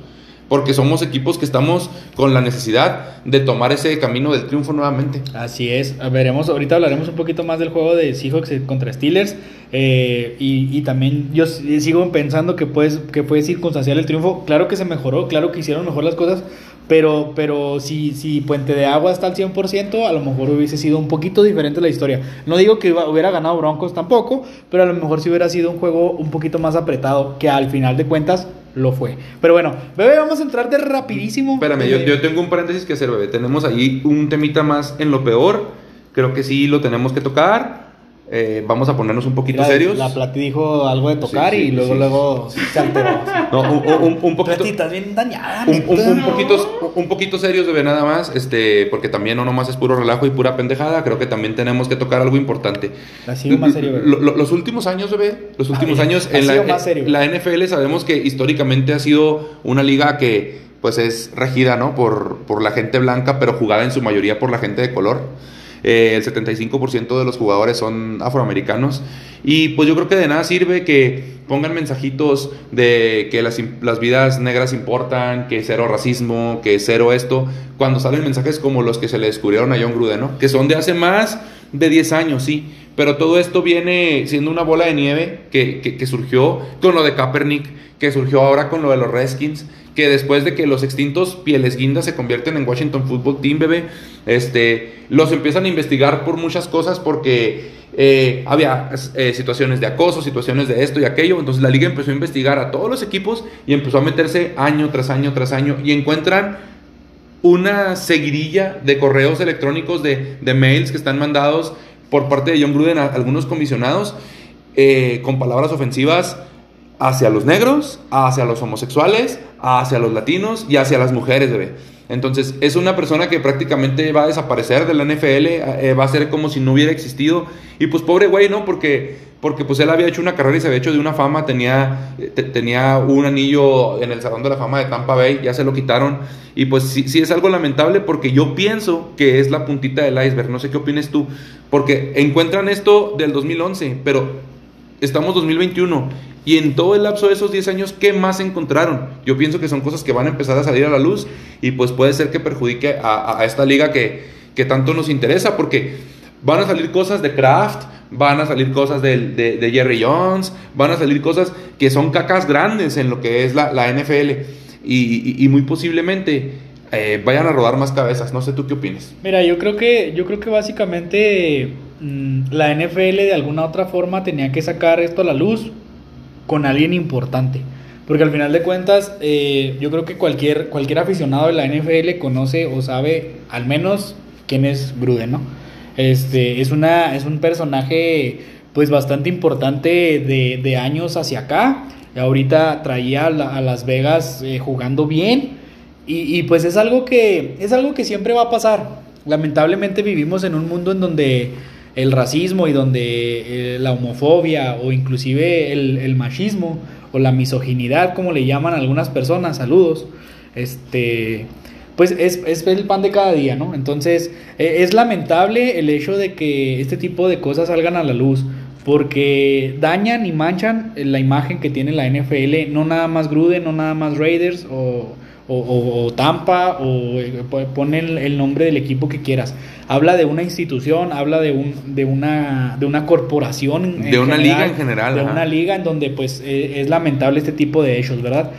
porque somos equipos que estamos con la necesidad de tomar ese camino del triunfo nuevamente. Así es, veremos, ahorita hablaremos un poquito más del juego de Seahawks contra Steelers eh, y, también yo s- sigo pensando que, pues, que fue circunstancial el triunfo, claro que se mejoró, claro que hicieron mejor las cosas, pero, pero si, si Puente de Agua está al 100%, a lo mejor hubiese sido un poquito diferente la historia. No digo que iba- hubiera ganado Broncos tampoco, pero a lo mejor si hubiera sido un juego un poquito más apretado, que al final de cuentas lo fue. Pero bueno, bebé, vamos a entrar de rapidísimo. Espérame, yo, Eh, yo tengo un paréntesis que hacer, bebé. Tenemos ahí un temita más en lo peor. Creo que sí lo tenemos que tocar. Eh, vamos a ponernos un poquito Mira, serios. La Plati dijo algo de tocar Sí, sí, y luego, sí. luego se alteró. No, un, un- un poquito. Plati, estás bien dañada. Un, un- poquito, un poquito serios ver nada más, este, porque también no nomás es puro relajo y pura pendejada, creo que también tenemos que tocar algo importante. Ha sido más serio, bebé. Lo- lo- los últimos años, bebé, los últimos Ay, años ha en la, sido más serio. la NFL sabemos que históricamente ha sido una liga que pues es regida, ¿no? Por, por la gente blanca, pero jugada en su mayoría por la gente de color. Eh, el 75% de los jugadores son afroamericanos. Y pues yo creo que de nada sirve que pongan mensajitos de que las, las vidas negras importan, que cero racismo, que cero esto, cuando salen mensajes como los que se le descubrieron a John Gruden, ¿no? Que son de hace más de 10 años, sí. Pero todo esto viene siendo una bola de nieve que, que- que surgió con lo de Kaepernick, que surgió ahora con lo de los Redskins, que después de que los extintos Pieles Guindas se convierten en Washington Football Team, bebé, este, los empiezan a investigar por muchas cosas porque eh, había eh, situaciones de acoso, situaciones de esto y aquello, entonces la liga empezó a investigar a todos los equipos y empezó a meterse año tras año tras año y encuentran una seguidilla de correos electrónicos, de, de mails que están mandados por parte de John Gruden a algunos comisionados eh, con palabras ofensivas hacia los negros, hacia los homosexuales, hacia los latinos y hacia las mujeres, bebé. Entonces, es una persona que prácticamente va a desaparecer de la NFL, eh, va a ser como si no hubiera existido. Y pues pobre güey, ¿no? Porque, porque pues él había hecho una carrera y se había hecho de una fama, tenía, eh, te- tenía un anillo en el Salón de la Fama de Tampa Bay, ya se lo quitaron. Y pues sí, sí es algo lamentable porque yo pienso que es la puntita del iceberg, no sé qué opines tú, porque encuentran esto del 2011, pero estamos 2021 y en todo el lapso de esos 10 años, ¿qué más encontraron? Yo pienso que son cosas que van a empezar a salir a la luz y pues puede ser que perjudique a, esta liga que, que tanto nos interesa porque van a salir cosas de Kraft, van a salir cosas del- de, de Jerry Jones, van a salir cosas que son cacas grandes en lo que es la, la NFL y muy posiblemente eh, vayan a rodar más cabezas. No sé tú qué opinas. Mira, yo creo que, yo creo que básicamente mm, la NFL de alguna otra forma tenía que sacar esto a la luz con alguien importante. Porque al final de cuentas, eh, yo creo que cualquier, cualquier aficionado de la NFL conoce o sabe al menos quién es Gruden, ¿no? Este, es, una, es un personaje pues bastante importante de, de años hacia acá. Ahorita traía a, a Las Vegas eh, jugando bien. Y, y, pues es algo que es algo que siempre va a pasar. Lamentablemente vivimos en un mundo en donde el racismo y donde eh, la homofobia o inclusive el, machismo o la misoginidad, como le llaman algunas personas, saludos, este, pues es, es el pan de cada día, ¿no? Entonces eh, es lamentable el hecho de que este tipo de cosas salgan a la luz porque dañan y manchan la imagen que tiene la NFL, no nada más Gruden, no nada más Raiders o, o, Tampa o eh, po- pon el, el nombre del equipo que quieras. Habla de una institución, habla de, un, de, una, de una corporación. De una liga en general, De ajá. una liga en donde pues eh, es lamentable este tipo de hechos, ¿verdad?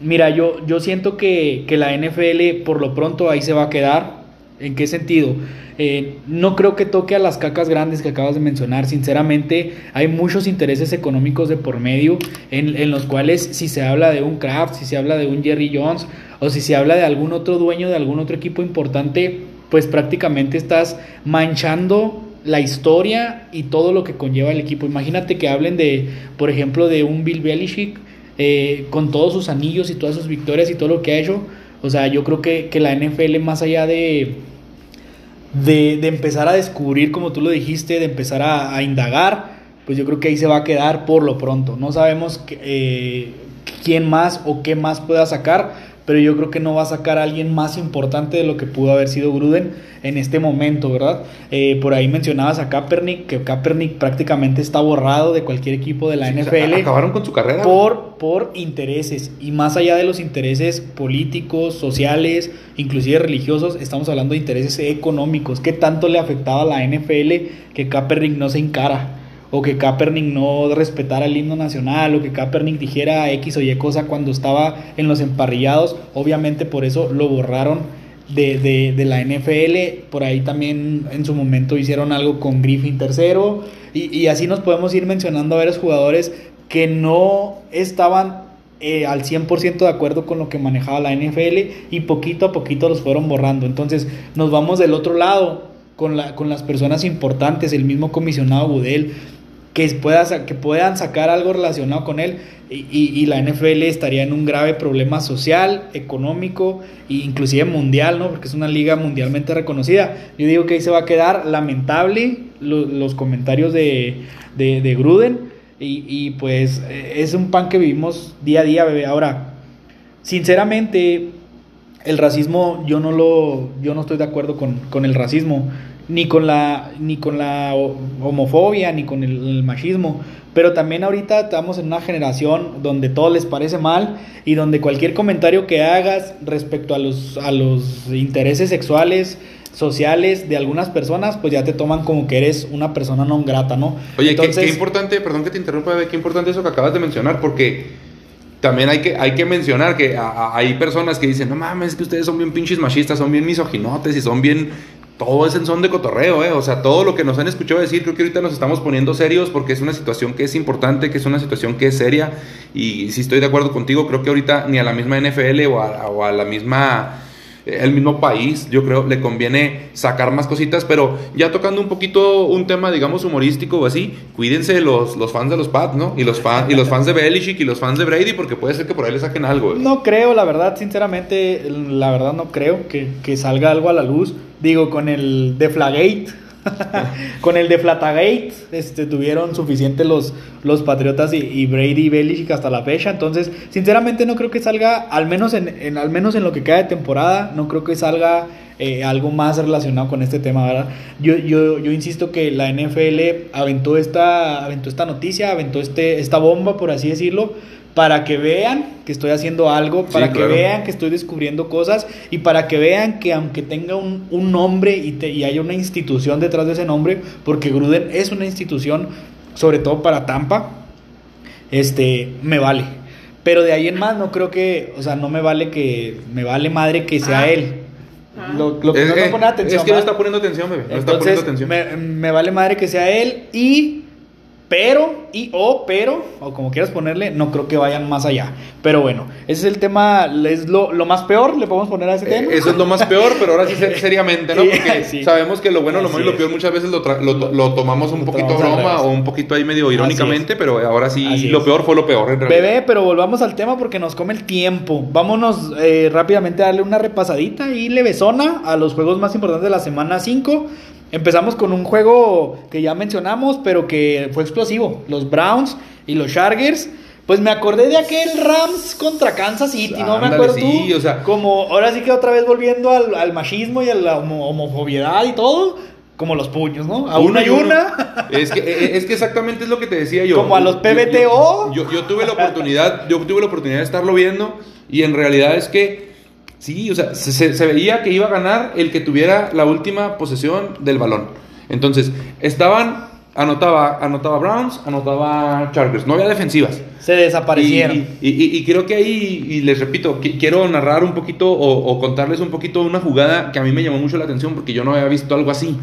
Mira, yo, yo siento que, que la NFL por lo pronto ahí se va a quedar. ¿En qué sentido? Eh, no creo que toque a las cacas grandes que acabas de mencionar. Sinceramente, hay muchos intereses económicos de por medio en, en los cuales si se habla de un Kraft, si se habla de un Jerry Jones o si se habla de algún otro dueño de algún otro equipo importante, pues prácticamente estás manchando la historia y todo lo que conlleva el equipo. Imagínate que hablen de, por ejemplo, de un Bill Belichick eh, con todos sus anillos y todas sus victorias y todo lo que ha hecho. O sea, yo creo que, que la NFL más allá de, de, empezar a descubrir, como tú lo dijiste, de empezar a, indagar, pues yo creo que ahí se va a quedar por lo pronto. No sabemos eh, quién más o qué más pueda sacar, pero yo creo que no va a sacar a alguien más importante de lo que pudo haber sido Gruden en este momento, ¿verdad? Eh, por ahí mencionabas a Kaepernick, que Kaepernick prácticamente está borrado de cualquier equipo de la NFL Acabaron con su carrera. por, por intereses y más allá de los intereses políticos, sociales, inclusive religiosos, estamos hablando de intereses económicos. ¿Qué tanto le afectaba a la NFL que Kaepernick no se encara? O que Kaepernick no respetara el himno nacional, o que Kaepernick dijera X o Y cosa cuando estaba en los emparrillados. Obviamente por eso lo borraron de, de, la NFL. Por ahí también en su momento hicieron algo con Griffin tercero. Y, y así nos podemos ir mencionando a varios jugadores que no estaban eh, al 100% de acuerdo con lo que manejaba la NFL y poquito a poquito los fueron borrando. Entonces nos vamos del otro lado con, la, con las personas importantes, el mismo comisionado Budel, que, pueda, sa- que puedan sacar algo relacionado con él y, la NFL estaría en un grave problema social, económico e inclusive mundial, ¿no? Porque es una liga mundialmente reconocida. Yo digo que ahí se va a quedar lamentable lo- los comentarios de, de, de Gruden y, y, pues es un pan que vivimos día a día, bebé. Ahora, sinceramente, el racismo, yo no lo, yo no estoy de acuerdo con, con el racismo, ni con la, ni con la ho- homofobia, ni con el, el machismo. Pero también ahorita estamos en una generación donde todo les parece mal y donde cualquier comentario que hagas respecto a los, a los intereses sexuales, sociales de algunas personas, pues ya te toman como que eres una persona no grata, ¿no? Oye, qué- qué, importante, perdón que te interrumpa, qué importante eso que acabas de mencionar, porque también hay que, hay que mencionar que a- a- hay personas que dicen, no mames, es que ustedes son bien pinches machistas, son bien misoginotes y son bien... Todo es en son de cotorreo, ¿eh? O sea, todo lo que nos han escuchado decir, creo que ahorita nos estamos poniendo serios porque es una situación que es importante, que es una situación que es seria. Y si estoy de acuerdo contigo, creo que ahorita ni a la misma NFL o a, la misma el mismo país, yo creo, le conviene sacar más cositas, pero ya tocando un poquito un tema, digamos, humorístico o así, cuídense los, los fans de los Pats, ¿no? Y los, fan, y los fans de Belichick y los fans de Brady, porque puede ser que por ahí le saquen algo. No creo, la verdad, sinceramente, la verdad no creo que, que salga algo a la luz. Digo, con el Deflagate, [LAUGHS] con el Deflatagate, este, tuvieron suficiente los, los Patriotas y, y Brady y Belichick hasta la fecha. Entonces, sinceramente no creo que salga, al menos en, en- al menos en lo que queda de temporada, no creo que salga eh, algo más relacionado con este tema, ¿verdad? Yo, yo, yo insisto que la NFL aventó esta, aventó esta noticia, aventó este, esta bomba, por así decirlo, para que vean que estoy haciendo algo, Sí, para que claro. vean que estoy descubriendo cosas y para que vean que aunque tenga un, un nombre y, te- y haya una institución detrás de ese nombre, porque Gruden es una institución, sobre todo para Tampa, este, me vale. Pero de ahí en más no creo que, o sea, no me vale que, me vale madre que sea Ah. él. Ah. Lo, lo que es, no me pone atención. es que no está poniendo atención, bebé. No está Entonces, poniendo atención. me, me vale madre que sea él y pero y o pero o como quieras ponerle, no creo que vayan más allá. Pero bueno, ese es el tema, es lo, lo más peor, le podemos poner a ese Eh, tema. Eso es lo más peor, pero ahora sí ser- [LAUGHS] seriamente, ¿no? Porque sí. sabemos que lo bueno, lo malo y lo peor muchas veces lo, lo, lo tomamos un Lo poquito broma o un poquito ahí medio irónicamente, pero ahora sí Así lo es. peor fue lo peor en realidad. Bebé, pero volvamos al tema porque nos come el tiempo. Vámonos eh, rápidamente a darle una repasadita y levesona a los juegos más importantes de la semana 5. Empezamos con un juego que ya mencionamos, pero que fue explosivo. Los Browns y los Chargers. Pues me acordé de aquel Rams contra Kansas City, no me acuerdo sí, tú. o sea- como ahora sí que otra vez volviendo al, al machismo y a la homo- homofobiedad y todo, como los puños, ¿no? A una y uno. una. Es que, eh, es que exactamente es lo que te decía yo. Como a los Yo- PBTO. Yo, yo- yo tuve la oportunidad, yo tuve la oportunidad de estarlo viendo y en realidad es que sí, o sea, se, veía que iba a ganar el que tuviera la última posesión del balón. Entonces, estaban, anotaba, anotaba Browns, anotaba Chargers, no había defensivas. Se desaparecieron. Y, y- y- y creo que ahí, y les repito, qui- quiero narrar un poquito o, o contarles un poquito una jugada que a mí me llamó mucho la atención porque yo no había visto algo así.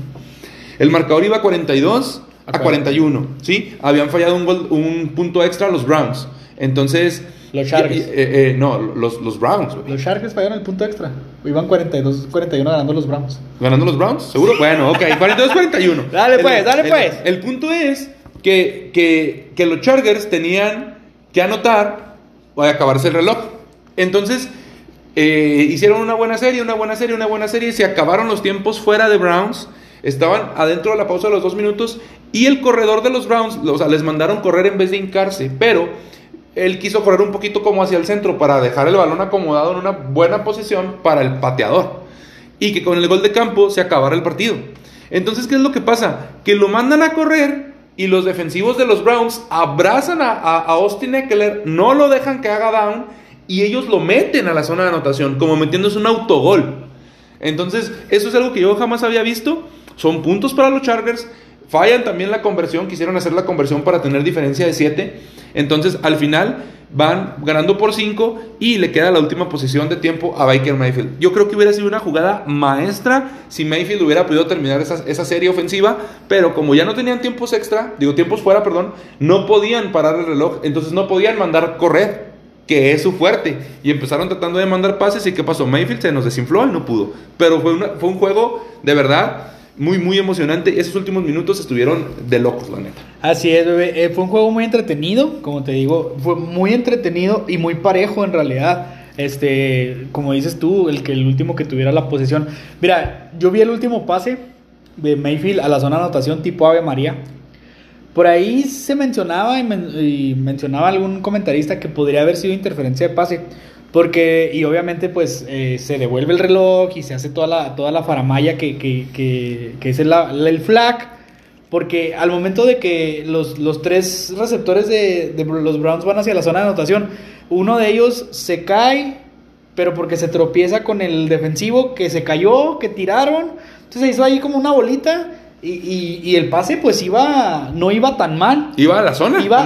El marcador iba 42 a 41, ¿sí? Habían fallado un, gol- un punto extra los Browns. Entonces... Los Chargers. y- eh, eh, no, los, los Browns, güey. Los Sharks fallaron el punto extra. Iban 42, 41 ganando los Browns. ¿Ganando los Browns? ¿Seguro? Bueno, ok, 42-41. [LAUGHS] Dale, El- pues, dale, el- pues. El punto es que, que, que los Chargers tenían que anotar o acabarse el reloj. Entonces, eh, hicieron una buena serie, una buena serie, una buena serie. Se acabaron los tiempos fuera de Browns. Estaban adentro de la pausa de los dos minutos. Y el corredor de los Browns, o sea, les mandaron correr en vez de hincarse. Pero él quiso correr un poquito como hacia el centro para dejar el balón acomodado en una buena posición para el pateador. Y que con el gol de campo se acabara el partido. Entonces, ¿qué es lo que pasa? Que lo mandan a correr y los defensivos de los Browns abrazan a, a- a Austin Eckler, no lo dejan que haga down y ellos lo meten a la zona de anotación, como metiéndose un autogol. Entonces, eso es algo que yo jamás había visto. Son puntos para los Chargers. Fallan también la conversión, quisieron hacer la conversión para tener diferencia de 7. Entonces, al final van ganando por 5 y le queda la última posición de tiempo a Baker Mayfield. Yo creo que hubiera sido una jugada maestra si Mayfield hubiera podido terminar esa, esa serie ofensiva, pero como ya no tenían tiempos extra, digo tiempos fuera, perdón, no podían parar el reloj, entonces no podían mandar correr que es su fuerte. Y empezaron tratando de mandar pases y ¿qué pasó? Mayfield se nos desinfló y no pudo. Pero fue, fue un juego de verdad muy, muy emocionante. Esos últimos minutos estuvieron de locos, la neta. Así es, bebé. Eh, fue un juego muy entretenido, como te digo, fue muy entretenido y muy parejo en realidad. Este, como dices tú, el que el último que tuviera la posesión. Mira, yo vi el último pase de Mayfield a la zona anotación tipo Ave María. Por ahí se mencionaba y, y mencionaba algún comentarista que podría haber sido interferencia de pase. Porque, y obviamente, pues eh, se devuelve el reloj y se hace toda la, toda la faramaya que, que, que, que es el, el flag. Porque al momento de que los, los tres receptores de, de los Browns van hacia la zona de anotación, uno de ellos se cae, pero porque se tropieza con el defensivo que se cayó, que tiraron. Entonces se hizo ahí como una bolita. Y, y- y el pase, pues iba, no iba tan mal Iba a la zona. iba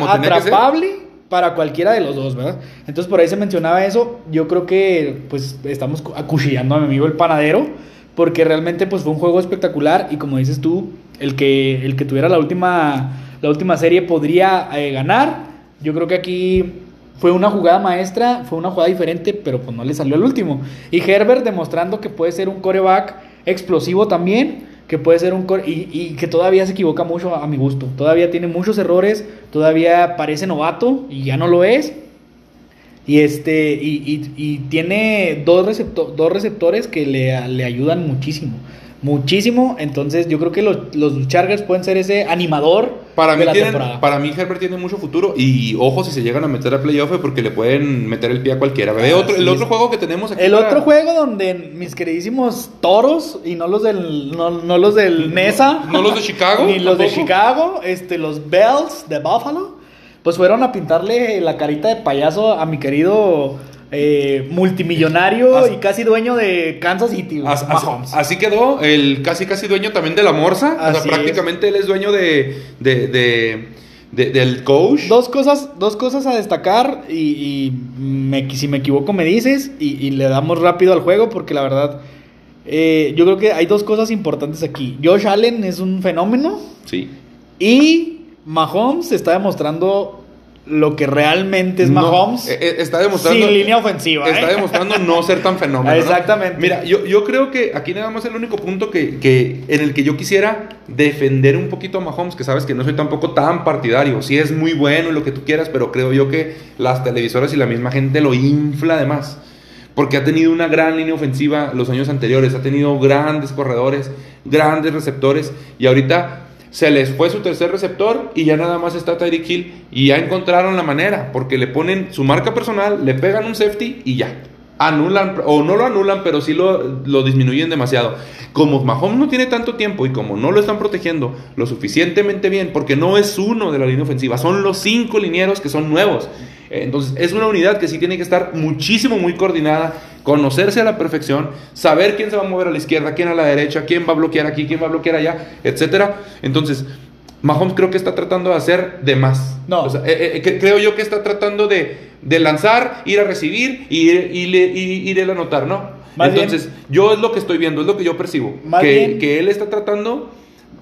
atrapable para cualquiera de los dos, ¿verdad? Entonces por ahí se mencionaba eso. Yo creo que pues estamos cu- acuchillando a mi amigo el panadero porque realmente pues fue un juego espectacular y como dices tú, el que el que tuviera la última la última serie podría eh, ganar. Yo creo que aquí fue una jugada maestra, fue una jugada diferente, pero pues no le salió al último. Y Herbert demostrando que puede ser un coreback explosivo también, que puede ser un y, y que todavía se equivoca mucho a mi gusto. Todavía tiene muchos errores, todavía parece novato y ya no lo es. Y este y, y- y tiene dos, dos receptores que le, le ayudan muchísimo. Muchísimo. Entonces yo creo que los, los Chargers pueden ser ese animador Para mí, tienen- para mí Herbert tiene mucho futuro y ojo si se llegan a meter a playoff porque le pueden meter el pie a cualquiera. Ah, otro, el otro juego que tenemos aquí. El para- otro juego donde mis queridísimos toros y no los del no, no los del Nesa, no los de Chicago, [LAUGHS] ni los de. Chicago, este los Bells de Buffalo, pues fueron a pintarle la carita de payaso a mi querido eh, multimillonario y casi dueño de Kansas City, güey, As- as- Mahomes. así quedó, el casi casi dueño también de la Morsa. o Así sea, prácticamente él es dueño de, de, de- de- del coach. Dos cosas, dos cosas a destacar y, y me- si me equivoco me dices y, y le damos rápido al juego porque la verdad eh, yo creo que hay dos cosas importantes aquí. Josh Allen es un fenómeno Sí. y Mahomes está demostrando lo que realmente es Mahomes eh, eh, está demostrando. sin línea ofensiva. Está ¿eh? demostrando no ser tan fenómeno. ¿no? Exactamente. Mira, yo, yo creo que aquí nada más el único punto que, que- en el que yo quisiera defender un poquito a Mahomes, que sabes que no soy tampoco tan partidario. Sí es muy bueno y lo que tú quieras, pero creo yo que las televisoras y la misma gente lo infla de más. Porque ha tenido una gran línea ofensiva los años anteriores, ha tenido grandes corredores, grandes receptores, y ahorita se les fue su tercer receptor y ya nada más está Tyreek Hill y ya encontraron la manera, porque le ponen su marca personal, le pegan un safety y ya. Anulan, o no lo anulan, pero sí lo, lo disminuyen demasiado. Como Mahomes no tiene tanto tiempo y como no lo están protegiendo lo suficientemente bien, porque no es uno de la línea ofensiva, son los cinco linieros que son nuevos. Entonces, es una unidad que sí tiene que estar muchísimo, muy coordinada, conocerse a la perfección, saber quién se va a mover a la izquierda, quién a la derecha, quién va a bloquear aquí, quién va a bloquear allá, etcétera. Entonces, Mahomes creo que está tratando de hacer de más. No. O sea, eh, eh, que- creo yo que está tratando de, de lanzar, ir a recibir y ir, y le- y anotar, ¿no? Más Entonces, yo es lo que estoy viendo, es lo que yo percibo. Que, que él está tratando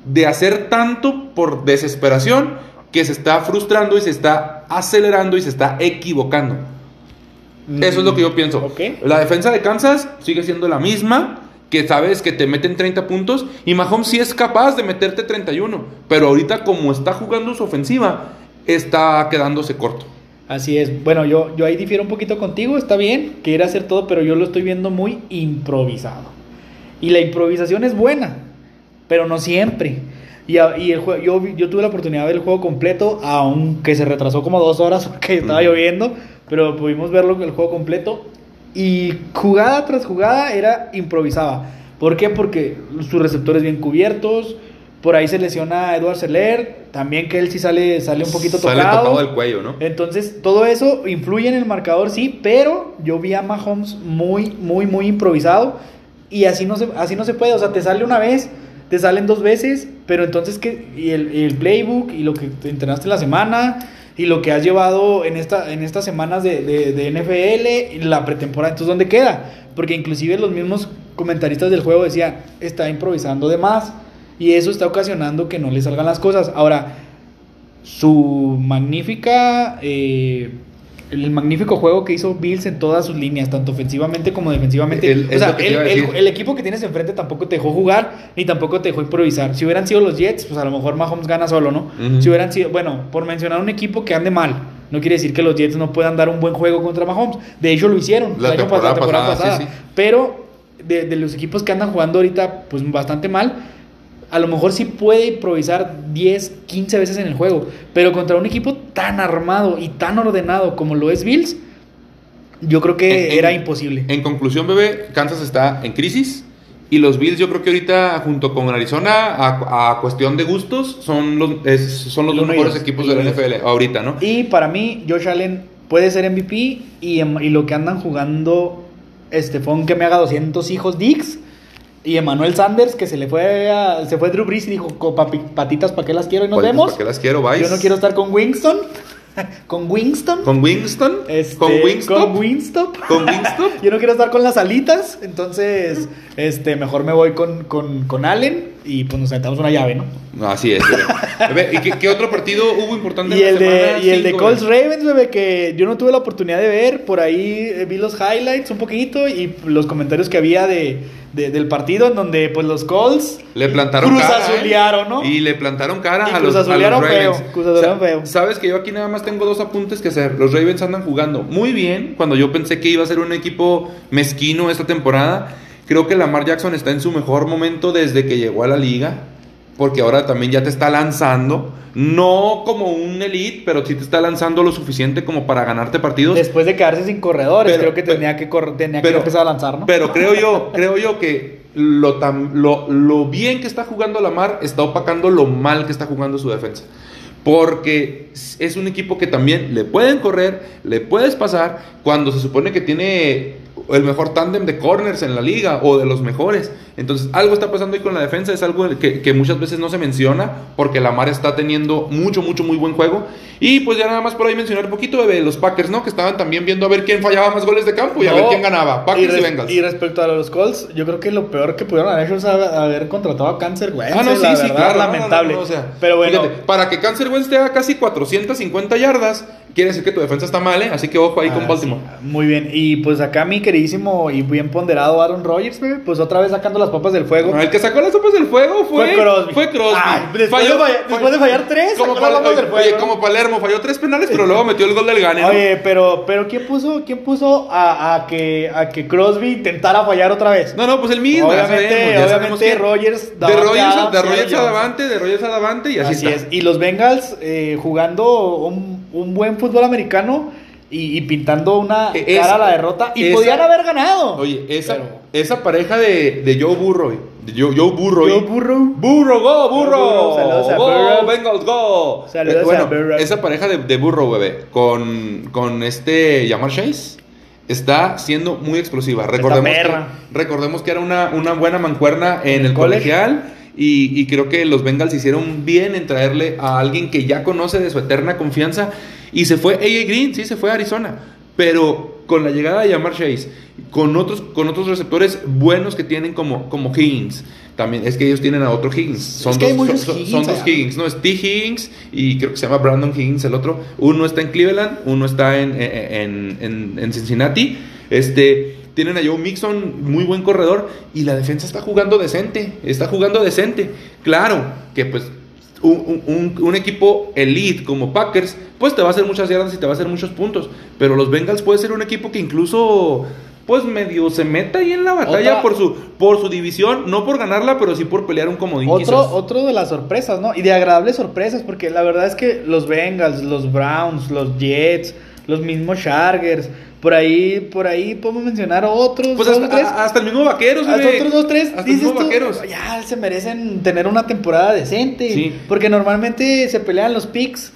de hacer tanto por desesperación que se está frustrando y se está acelerando y se está equivocando. Eso es lo que yo pienso. Mm, Ok. La defensa de Kansas sigue siendo la misma, que sabes que te meten 30 puntos y Mahomes sí es capaz de meterte 31, pero ahorita como está jugando su ofensiva, está quedándose corto. Así es. Bueno, yo, yo ahí difiero un poquito contigo. Está bien, quiere hacer todo, pero yo lo estoy viendo muy improvisado. Y la improvisación es buena, pero no siempre. Y, a- y el jue- yo, yo tuve la oportunidad de ver el juego completo, aunque se retrasó como dos horas [LAUGHS] porque estaba lloviendo, pero pudimos verlo el juego completo. Y jugada tras jugada era improvisada. ¿Por qué? Porque sus receptores bien cubiertos. Por ahí se lesiona a Edward Seller. También que él sí sale, sale un poquito Sale tocado. tocado del cuello, ¿no? Entonces, todo eso influye en el marcador, sí, pero yo vi a Mahomes muy, muy, muy improvisado y así no se, así no se puede. O sea, te sale una vez, te salen dos veces, pero entonces, ¿qué? Y el, el playbook y lo que te entrenaste la semana y lo que has llevado en, esta, en estas semanas de, de, de NFL la pretemporada, entonces, ¿dónde queda? Porque inclusive los mismos comentaristas del juego decían, está improvisando de más y eso está ocasionando que no le salgan las cosas. Ahora, su magnífica eh, el magnífico juego que hizo Bills en todas sus líneas, tanto ofensivamente como defensivamente. El- o sea, el, equipo que tienes enfrente tampoco te dejó jugar, ni tampoco te dejó improvisar. Si hubieran sido los Jets, pues a lo mejor Mahomes gana solo, ¿no? Si hubieran sido, bueno, por mencionar un equipo que ande mal, no quiere decir que los Jets no puedan dar un buen juego contra Mahomes. De hecho, lo hicieron La año temporada pasada, pasada. sí, sí. Pero de, de los equipos que andan jugando ahorita, pues bastante mal, a lo mejor sí puede improvisar 10, 15 veces en el juego, pero contra un equipo tan armado y tan ordenado como lo es Bills, yo creo que En- era imposible. En conclusión, bebé, Kansas está en crisis. Y los Bills, yo creo que ahorita, junto con Arizona, a, a cuestión de gustos, son los, es- son los El dos uno y mejores equipos de la. NFL ahorita, ¿no? Y para mí, Josh Allen puede ser MVP y, em- y lo que andan jugando Estefón que me haga 200 hijos Dix y Emmanuel Sanders que se le fue a- se fue Drew Brees y dijo "Co- papi- patitas para qué las quiero y nos Pues, vemos. ¿Para qué las quiero, Vice? Yo no quiero estar con Winston. [LAUGHS] con Winston. Con Winston. Este, con Wingstop. Con Winstop. Con Wingstop. [LAUGHS] Yo no quiero estar con las alitas, entonces este, mejor me voy con, con, con Allen y pues nos sentamos una llave, ¿no? Así es. bebé. ¿Y qué, qué otro partido hubo importante [LAUGHS] Y en el, la de, y el de Colts? Ravens, bebé, que yo no tuve la oportunidad de ver. Por ahí eh, vi los highlights un poquito y los comentarios que había de, de- del partido en donde pues los Colts Le plantaron cara. ¿eh? ¿no? Y le plantaron cara Y a los, a los cruzazulearon Ravens. feo, cruzazulearon Sa- feo. Sabes que yo aquí nada más tengo dos apuntes que hacer. Los Ravens andan jugando muy bien. Cuando yo pensé que iba a ser un equipo mezquino esta temporada, creo que Lamar Jackson está en su mejor momento desde que llegó a la liga. Porque ahora también ya te está lanzando. No como un elite, pero sí te está lanzando lo suficiente como para ganarte partidos. Después de quedarse sin corredores, Pero- creo que pero- tenía que, correr- tenía pero- que empezar a lanzar, ¿no? Pero creo yo, [LAUGHS] creo yo que lo, lo, lo bien que está jugando Lamar está opacando lo mal que está jugando su defensa. Porque es un equipo que también le pueden correr, le puedes pasar, cuando se supone que tiene el mejor tándem de corners en la liga o de los mejores. Entonces, algo está pasando ahí con la defensa, es algo que, que muchas veces no se menciona, porque Lamar está teniendo mucho, mucho, muy buen juego. Y pues ya nada más por ahí mencionar un poquito de los Packers, ¿no? Que estaban también viendo a ver quién fallaba más goles de campo y a ver quién ganaba. Packers y, res- Bengals. y respecto a los Colts, yo creo que lo peor que pudieron haber hecho es haber contratado a Cáncer, güey. Ah, no, sí, la sí, verdad, claro. lamentable. no, no, o sea, Pero bueno, fíjate, para que Cancer Wentz te haga casi 450 yardas, quiere decir que tu defensa está mal, ¿eh? Así que ojo ahí con Ah, Baltimore. sí, muy bien. Y pues acá mi queridísimo y bien ponderado Aaron Rodgers, pues otra vez sacando las papas del fuego. No, el que sacó las sopas del fuego fue, Fue Crosby. Fue Crosby. Ay, después de fallar- después de fallar tres, como, sacó las Pal- papas del oye, fuego. como Palermo, falló tres penales, pero luego metió el gol del gane. Oye, pero, pero ¿quién puso, quién puso a, a que, a que Crosby intentara fallar otra vez? No, no, pues el mismo. Obviamente, sabemos, obviamente que- De Rogers, de Rogers a de Rogers a Davante y así, Así está. es. Y los Bengals eh, jugando un, un buen fútbol americano y, y pintando una E- cara a la derrota. Y esa- podían haber ganado. Oye, esa, Pero- esa pareja de, de Joe Burrow, de Joe, Joe Burrow, Joe Burrow. Burro, go, burro. Saludos a go, Burrow. Bengals, go. Saludos Eh, bueno, a Burrow. esa pareja de, de Burrow, bebé, con, con este Yamar Chase, está siendo muy explosiva. Recordemos, que, recordemos que era una, una buena mancuerna en el colegial. Y, y creo que los Bengals hicieron bien en traerle a alguien que ya conoce de su eterna confianza. Y se fue AJ Green, sí, se fue a Arizona. Pero con la llegada de Yamar Chase, con otros, con otros receptores buenos que tienen como, como Higgins. También es que ellos tienen a otro Higgins. Son que hay dos, son- son Higgins dos allá. Higgins. No, es T. Higgins y creo que se llama Brandon Higgins el otro. Uno está en Cleveland, uno está en, en, en- en Cincinnati. Este, tienen a Joe Mixon, muy buen corredor, y la defensa está jugando decente. Está jugando decente. Claro que pues un, un- un equipo elite como Packers, pues te va a hacer muchas yardas y te va a hacer muchos puntos. Pero los Bengals puede ser un equipo que incluso, pues medio se meta ahí en la batalla Otra- por su, por su división, no por ganarla, pero sí por pelear un comodín. Otro, quizás. otro de las sorpresas, ¿no? Y de agradables sorpresas, porque la verdad es que los Bengals, los Browns, los Jets, los mismos Chargers, por ahí, por ahí podemos mencionar otros. Pues hasta, tres. a- hasta el mismo Vaqueros, Hasta bebé. otros dos, tres. Hasta el mismo tú, Vaqueros. ya se merecen tener una temporada decente. Sí. Porque normalmente se pelean los picks,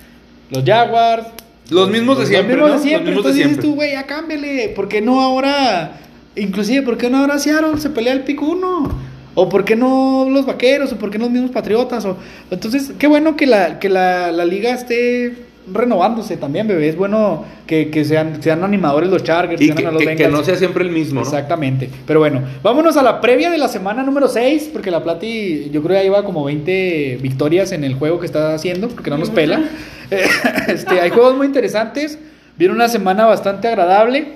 los Jaguars. Los mismos de siempre, Los mismos ¿no? de siempre. Los mismos de Entonces dices tú, güey, ya cámbiale. ¿Por qué no ahora? Inclusive, ¿por qué no ahora Seattle se pelea el pick uno? ¿O por qué no los vaqueros? ¿O por qué no los mismos patriotas? O, entonces, qué bueno que la, que la, la liga esté renovándose también, bebé. Es bueno que, que sean, sean animadores los Chargers, Y sean que, a los que- que no sea siempre el mismo, ¿no? Exactamente. Pero bueno, vámonos a la previa de la semana número 6, porque la Plati yo creo ya lleva como 20 victorias en el juego que está haciendo, porque no nos pela. [LAUGHS] Este, hay juegos muy interesantes. Viene una semana bastante agradable.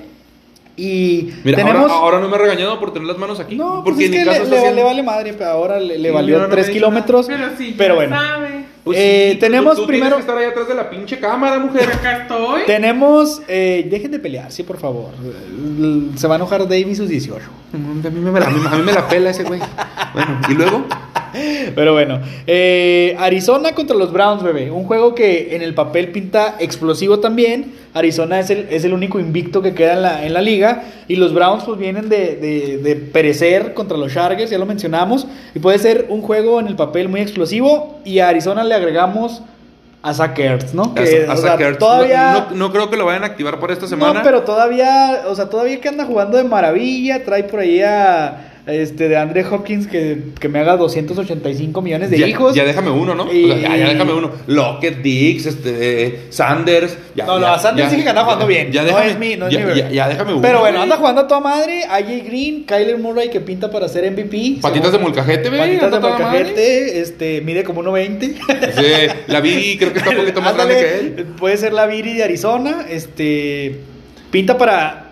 Y Mira, tenemos... ahora, ahora no me he regañado por tener las manos aquí. no, porque porque es en que mi le, caso está le- haciendo- le vale madre, pero ahora le, valió yo no 3 me he dicho kilómetros. Pero sí, pero bueno, sabe. Pues Eh, tú- tenemos tú primero- Tienes que estar ahí atrás de la pinche cámara, mujer. [LAUGHS] Acá estoy. tenemos... eh, dejen de pelear, sí, por favor. Se va a enojar Dave y sus 18. A mí, me, la- a mí me la pela ese güey. Bueno, y luego. [LAUGHS] Pero bueno, eh, Arizona contra los Browns, bebé. Un juego que en el papel pinta explosivo también. Arizona es el, es el único invicto que queda en la, en la liga. Y los Browns pues vienen de, de- de perecer contra los Chargers, ya lo mencionamos. Y puede ser un juego en el papel muy explosivo. Y a Arizona le agregamos a Zach Ertz, ¿no? Que, a o sea, Zach Ertz. todavía... No, no- no creo que lo vayan a activar por esta semana. No, pero todavía, o sea, todavía que anda jugando de maravilla, trae por ahí a, este, de Andre Hopkins que, que me haga 285 millones de ya, hijos. Ya déjame uno, ¿no? Y- O sea, ya, ya déjame uno. Lockett, Dix, este, Sanders. Ya, no, no, Sanders sí que anda jugando bien. Ya no déjame, es mi, no es ya, mi ya, ya déjame uno. Pero bueno, anda jugando a toda madre. AJ Green, Kyler Murray que pinta para ser MVP. Patitas de molcajete, güey. Patitas de madre. molcajete, este, mide como 1.20. Sí, la vi, creo que está un [LAUGHS] poquito más grande que él. Puede ser la Viri de Arizona. Este. Pinta para.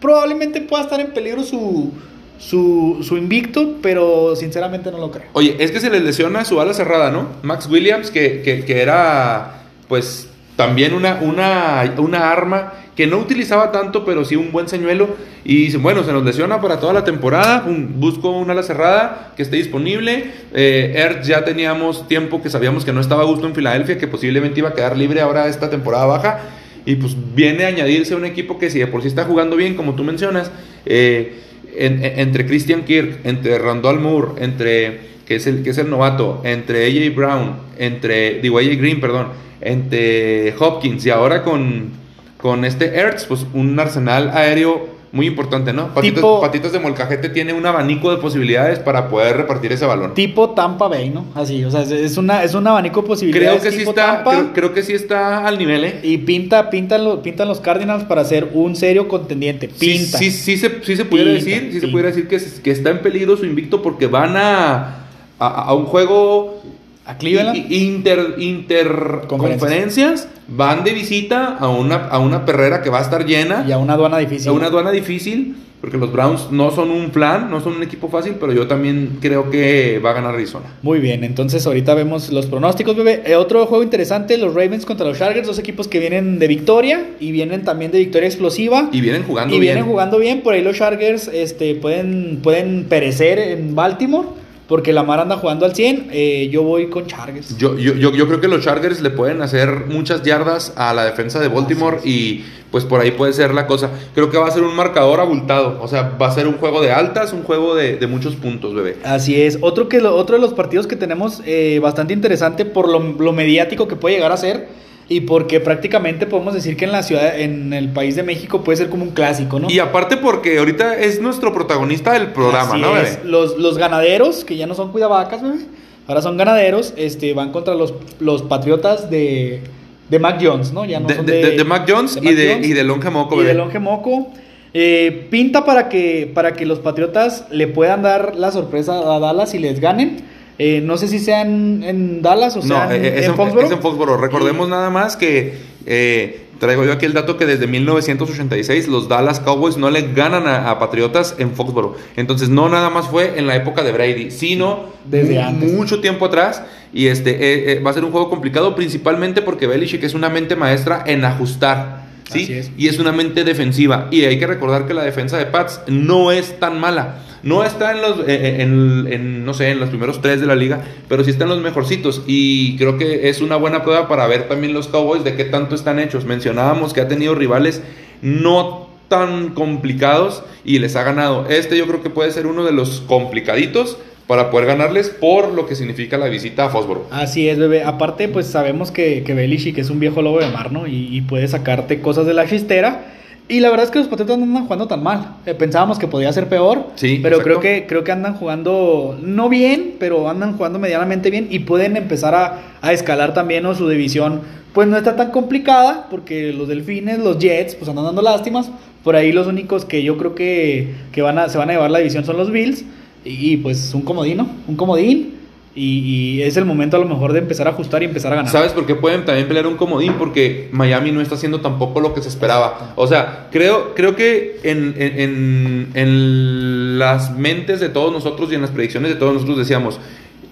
Probablemente pueda estar en peligro su. Su, su invicto, pero sinceramente no lo creo. Oye, es que se les lesiona su ala cerrada, ¿no? Max Williams, que, que, que era, pues, también una, una, una arma que no utilizaba tanto, pero sí un buen señuelo. Y dicen, bueno, se nos lesiona para toda la temporada. busco una ala cerrada que esté disponible. Eh, Ertz ya teníamos tiempo que sabíamos que no estaba a gusto en Filadelfia, que posiblemente iba a quedar libre ahora esta temporada baja. Y pues viene a añadirse un equipo que si de por sí está jugando bien, como tú mencionas, eh, en- en- entre Christian Kirk, entre Randall Moore, entre que es el que es el novato, entre AJ Brown, entre digo AJ Green, perdón, entre Hopkins y ahora con con este Ertz, pues un arsenal aéreo muy importante, ¿no? Tipo- patitas de molcajete tiene un abanico de posibilidades para poder repartir ese balón. Tipo Tampa Bay, ¿no? Así, o sea, es- una, es un abanico de Creo posibilidades. que sí está, Tampa, creo, creo que sí está al nivel, ¿eh? Y pinta, pintan, los, pintan los Cardinals para ser un serio contendiente. Sí, Pinta. Sí, sí, se, sí se pudiera Pinta, decir, sí se pudiera decir que, que está en peligro su invicto porque van a, a, a un juego A Cleveland. i- inter, interconferencias, van de visita a una, a una perrera que va a estar llena, Y a una aduana difícil. a una aduana difícil, porque los Browns no son un plan, no son un equipo fácil, pero yo también creo que va a ganar Arizona. Muy bien, entonces ahorita vemos los pronósticos, bebé. Eh, otro juego interesante, los Ravens contra los Chargers, dos equipos que vienen de victoria y vienen también de victoria explosiva. Y vienen jugando y bien. vienen jugando bien, por ahí los Chargers este, pueden, pueden perecer en Baltimore, porque la Mar anda jugando al 100. Eh, yo voy con Chargers. Yo, yo, yo, yo creo que los Chargers le pueden hacer muchas yardas a la defensa de Baltimore y pues por ahí puede ser la cosa. Creo que va a ser un marcador abultado. O sea, va a ser un juego de altas, un juego de, de muchos puntos, bebé. Así es. Otro, que lo- otro de los partidos que tenemos eh, bastante interesante por lo, lo mediático que puede llegar a ser y porque prácticamente podemos decir que en la ciudad, en el país de México puede ser como un clásico, ¿no? Y aparte porque ahorita es nuestro protagonista del programa, Así ¿no, es. bebé? Los, los ganaderos, que ya no son cuidavacas, bebé, ahora son ganaderos, este, van contra los, los patriotas de, de Mac Jones, ¿no? Ya no De, son de- de- de Mac Jones, y, de, Jones y de Longe Moco, y bebé. de Longe Moco. Eh, pinta para que, para que los Patriotas le puedan dar la sorpresa a Dallas y les ganen. Eh, no sé si sean en Dallas o sea No, eh, es, en en, Foxborough. es en Foxborough. Recordemos nada más que eh, traigo yo aquí el dato que desde 1986 los Dallas Cowboys no le ganan a, a Patriotas en Foxborough. Entonces no nada más fue en la época de Brady, sino Desde antes. mucho tiempo atrás. Y este eh, eh, va a ser un juego complicado principalmente porque Belichick es una mente maestra en ajustar. ¿sí? Es. Y es una mente defensiva. Y hay que recordar que la defensa de Pats no es tan mala. No está en los, eh, eh, en, no sé, en los primeros tres de la liga, pero sí está en los mejorcitos. Y creo que es una buena prueba para ver también los Cowboys de qué tanto están hechos. Mencionábamos que ha tenido rivales no tan complicados y les ha ganado. Este yo creo que puede ser uno de los complicaditos para poder ganarles por lo que significa la visita a Fósforo. Así es, bebé. Aparte, pues sabemos que, que Belichick es un viejo lobo de mar, ¿no? Y, y puede sacarte cosas de la chistera. Y la verdad es que los Patriotas no andan jugando tan mal. Eh, pensábamos que podía ser peor. Sí, Pero exacto. creo que, creo que andan jugando, no bien, pero andan jugando medianamente bien. Y pueden empezar a, a escalar también, ¿no? Su división, pues no está tan complicada. Porque los Delfines, los Jets, pues andan dando lástimas. Por ahí los únicos que yo creo que, que van a, se van a llevar la división son los Bills. Y, y, pues un comodín, ¿no? Un comodín. Y, y es el momento a lo mejor de empezar a ajustar y empezar a ganar. ¿Sabes por qué pueden también pelear un comodín? Porque Miami no está haciendo tampoco lo que se esperaba. O sea, creo, creo que en, en- en- en las mentes de todos nosotros y en las predicciones de todos nosotros decíamos,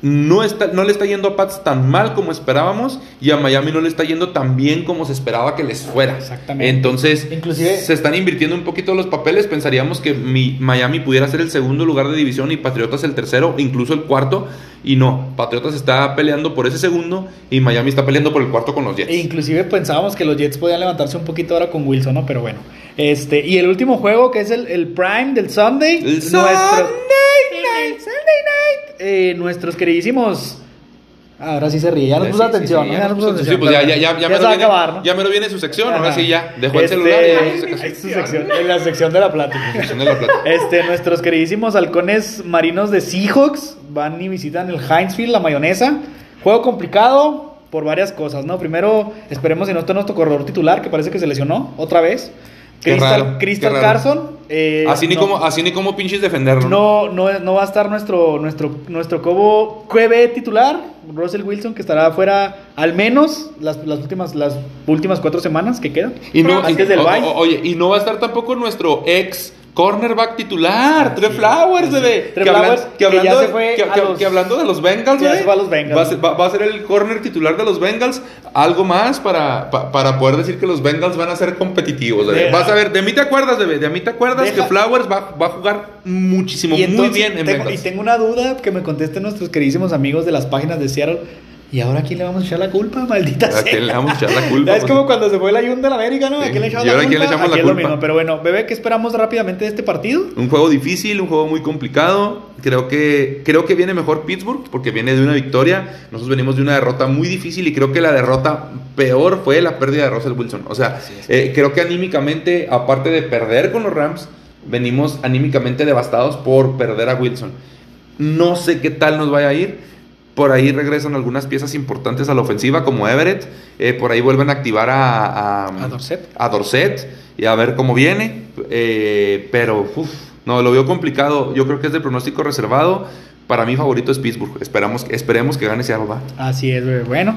no, está, no le está yendo a Pats tan mal como esperábamos y a Miami no le está yendo tan bien como se esperaba que les fuera. Exactamente. Entonces, Inclusive- se están invirtiendo un poquito los papeles. Pensaríamos que mi- Miami pudiera ser el segundo lugar de división y Patriotas el tercero, incluso el cuarto. Y no, Patriotas está peleando por ese segundo y Miami está peleando por el cuarto con los Jets. E inclusive pensábamos que los Jets podían levantarse un poquito ahora con Wilson, ¿no? Pero bueno. Este, y el último juego, que es el, el Prime del Sunday. El nuestro- Sunday night. Eh, nuestros queridísimos Ah, Ahora sí se ríe, ya nos puso atención, ya me lo viene, acabar, ¿no? ya me lo viene su sección, ahora sí ya, dejó el Este, celular y ya [LAUGHS] su sección, en la sección de la plática. de la. Este, nuestros queridísimos halcones marinos de Seahawks van y visitan el Hinesfield, la mayonesa. Juego complicado por varias cosas, ¿no? Primero, esperemos si no está nuestro corredor titular, que parece que se lesionó otra vez. Crystal. Carson. eh, Así ni no. como, así ni como pinches defenderlo. No, no, no va a estar nuestro, nuestro, nuestro Cobo QB titular, Russell Wilson, que estará afuera al menos las, las últimas, las últimas cuatro semanas que quedan. Y no, antes del o- bye. o- oye, y no va a estar tampoco nuestro ex cornerback titular, Trey Flowers, bebé. Trey que, Flowers, hablando, ya se de- fue que- a que- los- que hablando de los Bengals, Ya bebé, se fue a los Bengals. Va a, ser, va- va a ser el corner titular de los Bengals. Algo más para, pa- para poder decir que los Bengals van a ser competitivos, bebé. Vas a ver, de mí te acuerdas, bebé. De mí te acuerdas Deja- que Flowers va, va a jugar muchísimo, Y muy entonces bien en tengo, y Bengals. tengo una duda que me contesten nuestros queridísimos amigos de las páginas de Seattle. ¿Y ahora a quién le vamos a echar la culpa? Maldita ¿A sea. quién le vamos a echar la culpa? Es como cuando se fue el ayun de la América, ¿no? ¿A quién le echamos ¿Y la a culpa? quién le echamos la es lo culpa? mismo. Pero bueno, bebé, ¿qué esperamos rápidamente de este partido? Un juego difícil, un juego muy complicado. Creo que, creo que viene mejor Pittsburgh porque viene de una victoria. Nosotros venimos de una derrota muy difícil y creo que la derrota peor fue la pérdida de Russell Wilson. O sea, eh, creo que anímicamente, aparte de perder con los Rams, venimos anímicamente devastados por perder a Wilson. No sé qué tal nos vaya a ir. Por ahí regresan algunas piezas importantes a la ofensiva, como Everett. Eh, por ahí vuelven a activar a, a, A Dorset. a Dorset y a ver cómo viene. Eh, pero, uf, no, lo veo complicado. Yo creo que es de pronóstico reservado. Para mí, favorito es Pittsburgh. Esperamos, esperemos que gane Seattle. ¿va? Así es. Bueno,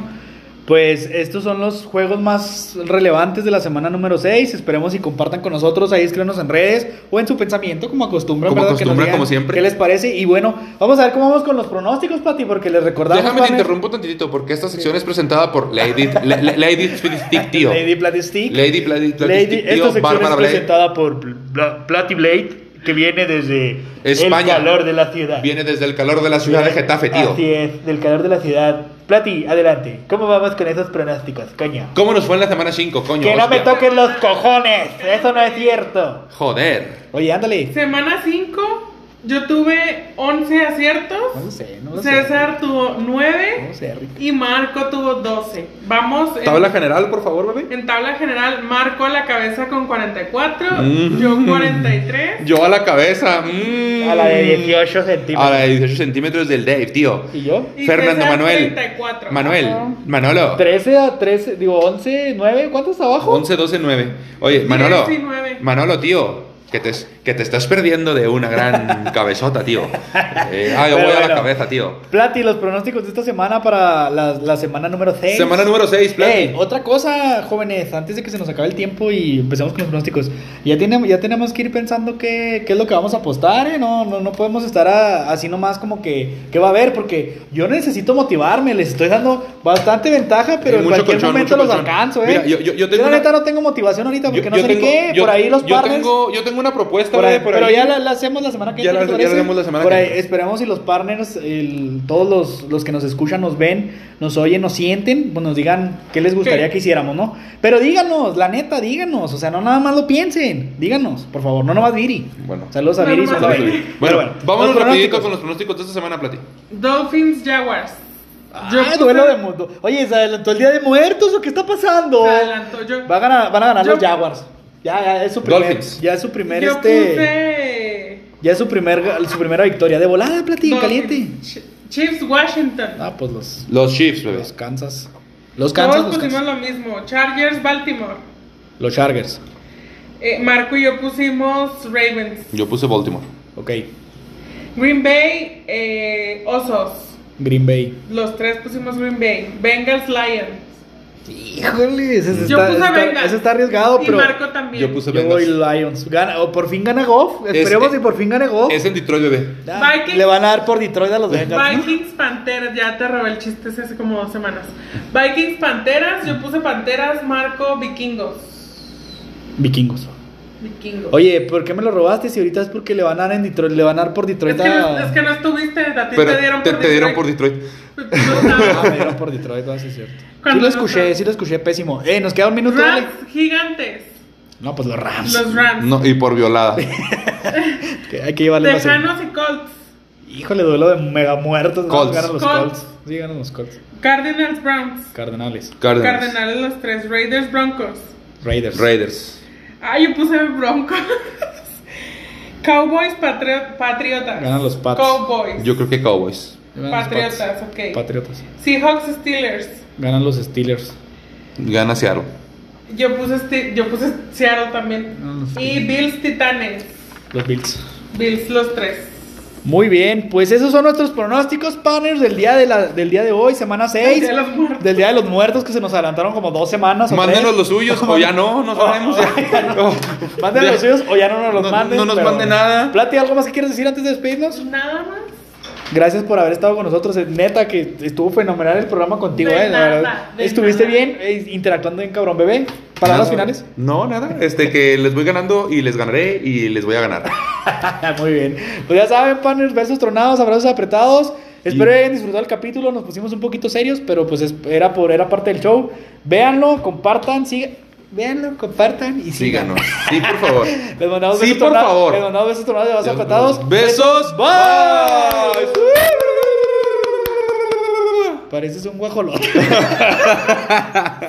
pues estos son los juegos más relevantes de la semana número 6. Esperemos y compartan con nosotros. Ahí escríbanos en redes o en su pensamiento, como acostumbran. Como acostumbran, como siempre. ¿Qué les parece? Y bueno, vamos a ver cómo vamos con los pronósticos, Pati, porque les recordamos. Déjame te interrumpo tantito porque esta sección es presentada por Lady, La- La- Lady Stick, tío. Lady Platistic. Lady Plati- Platy Lady- esta sección Bárbara es Blade. presentada por Bla- Platy Blade, que viene desde España. el calor de la ciudad. Viene desde el calor de la ciudad de Getafe, tío. Así es, del calor de la ciudad. Plati, adelante. ¿Cómo vamos con esos pronósticos, coño? ¿Cómo nos fue en la semana 5, coño? Que no me toquen los cojones, eso no es cierto. Joder. Oye, ándale. Semana 5, yo tuve 11 aciertos. No sé, no lo sé. César tuvo 9 No sé, y Marco tuvo 12. Vamos en, Tabla general, por favor, bebé. en tabla general. Marco a la cabeza con 44, Mm. yo 43. [LAUGHS] Yo a la cabeza. mm. A la de 18 centímetros. A la de 18 centímetros del Dave, tío. ¿Y yo? Y Fernando César, Manuel. 34. Manuel. Ajá. Manolo. 13 a 13, digo 11, 9, ¿cuántos está abajo? 11, 12, 9. Oye, Manolo. 19. Manolo, tío. Que te, que te estás perdiendo de una gran [LAUGHS] cabezota, tío. Eh, ah, yo voy a la bueno. cabeza, tío. Plati, los pronósticos de esta semana para la, la semana número 6. Semana número 6, Plati. Eh, otra cosa, jóvenes, antes de que se nos acabe el tiempo y empecemos con los pronósticos, ya tenemos, ya tenemos que ir pensando qué, qué es lo que vamos a apostar, ¿eh? No, no, no podemos estar a- así nomás como que, ¿qué va a haber? Porque yo necesito motivarme, les estoy dando bastante ventaja, pero en cualquier colchón, momento los colchón. alcanzo, ¿eh? Mira, yo- yo- yo tengo la una- neta no tengo motivación ahorita porque Yo- no yo sé ni tengo- qué, yo- por ahí los yo partners... tengo, yo tengo una propuesta, Por ahí- bebé, por pero ahí. ya la, la hacemos la semana que Ya viene. la- ¿te ya la haremos la semana Por que ahí, viene. esperamos si los partners, el- todos los, los que nos escuchan, nos ven, nos oyen, nos sienten, pues nos digan qué les gustaría ¿Qué? que hiciéramos, ¿no? Pero díganos, la neta, díganos. O sea, no nada más lo piensen. Díganos, por favor, no nomás Viri. Bueno. Saludos a No Viri y su nomás novia. Viri. Pero Bueno, vámonos los rapidito pronósticos. con los pronósticos de esta semana, Plati. Dolphins Jaguars. Yo Ah, duelo de mundo. Oye, ¿se adelantó el día de muertos o qué está pasando? Se adelantó, yo- Va a ganar- van a ganar Yo- los Jaguars. Ya, ya es su primer, Dolphins. ya es su primer Yo este, puse ya es su primer, su primera victoria de volada, platín, Dolphins. caliente. Ch- Chiefs Washington. Ah, pues los, Los Chiefs, bebé. los Kansas. Los Kansas, Todos los, pusimos Kansas. lo mismo. Chargers Baltimore. los Chargers. Eh, Marco y yo pusimos Ravens. Yo puse Baltimore. Ok. Green Bay eh, Osos. Green Bay. Los tres pusimos Green Bay. Bengals Lions. Híjole, ese, Yo está, puse está- Bengals. ese está arriesgado, y pero Marco también. Yo puse yo voy. Lions. Gana, o por fin gana Goff. Es- Esperemos eh, si por fin gane Goff. Es en Detroit, bebé. Vikings. Le van a dar por Detroit a los Bengals. Vikings Panteras. Ya te robé el chiste hace como dos semanas. Vikings Panteras. Yo puse Panteras. Marco Vikingos. Vikingos. Vikingos. Oye, ¿por qué me lo robaste si ahorita es porque le van a dar en Detroit, le van a dar por es Detroit que, no, a... es que no estuviste. A ti Pero te dieron te, por te dieron por Detroit. Ah, me dieron por Detroit, va a ser cierto. Sí lo escuché, sí lo escuché pésimo. Eh, nos queda un minuto. Rams dale. Gigantes. No, pues los Rams. Los Rams. No, y por violada. [LAUGHS] Que hay que llevarle más. Tejanos y Colts. Híjole, duelo de mega muertos. ¿no? Colts. Ganan los Colts. Colts. Sí, ganan los Colts. Cardinals, Browns. Cardenales. Cardinals. Cardenales los tres. Raiders, Broncos. Raiders. Raiders. Ah, yo puse Broncos. [LAUGHS] Cowboys, Patri- Patriotas. Ganan los Pats. Cowboys. Yo creo que Cowboys. Patriotas, ok. Patriotas. Seahawks, Steelers. Ganan los Steelers. Gana Seattle. Yo puse, yo puse Seattle también. Y Bills, Titanes. Los Bills. Bills, los tres. Muy bien, pues esos son nuestros pronósticos, partners, del día de, la, del día de hoy, semana 6. Del Día de los Muertos. Del Día de los Muertos, que se nos adelantaron como dos semanas. o Mándenos tres. los suyos o ya no, no [LAUGHS] sabemos. ya. Mándenos los suyos o ya no nos los No- manden. no nos pero- mande nada. Plati, ¿algo más que quieres decir antes de despedirnos? Nada más. Gracias por haber estado con nosotros. eh, Neta, que estuvo fenomenal el programa contigo, De eh. la nada, verdad. de Estuviste nada. bien eh, interactuando en cabrón bebé. Palabras Nada. finales. No, nada. Este, que les voy ganando y les ganaré y les voy a ganar. [LAUGHS] Muy bien. Pues ya saben, partners, besos tronados, abrazos apretados. Espero Y- hayan disfrutado el capítulo. Nos pusimos un poquito serios, pero pues es- era por era parte del show. Véanlo, compartan, sigan. Véanlo, compartan y sigan. Síganos. Sí, por favor. [LAUGHS] Les mandamos Sí, besos por favor. Les mandamos besos tronados de abrazos apretados. Besos. Bye. Bye. Pareces un guajolote. [LAUGHS]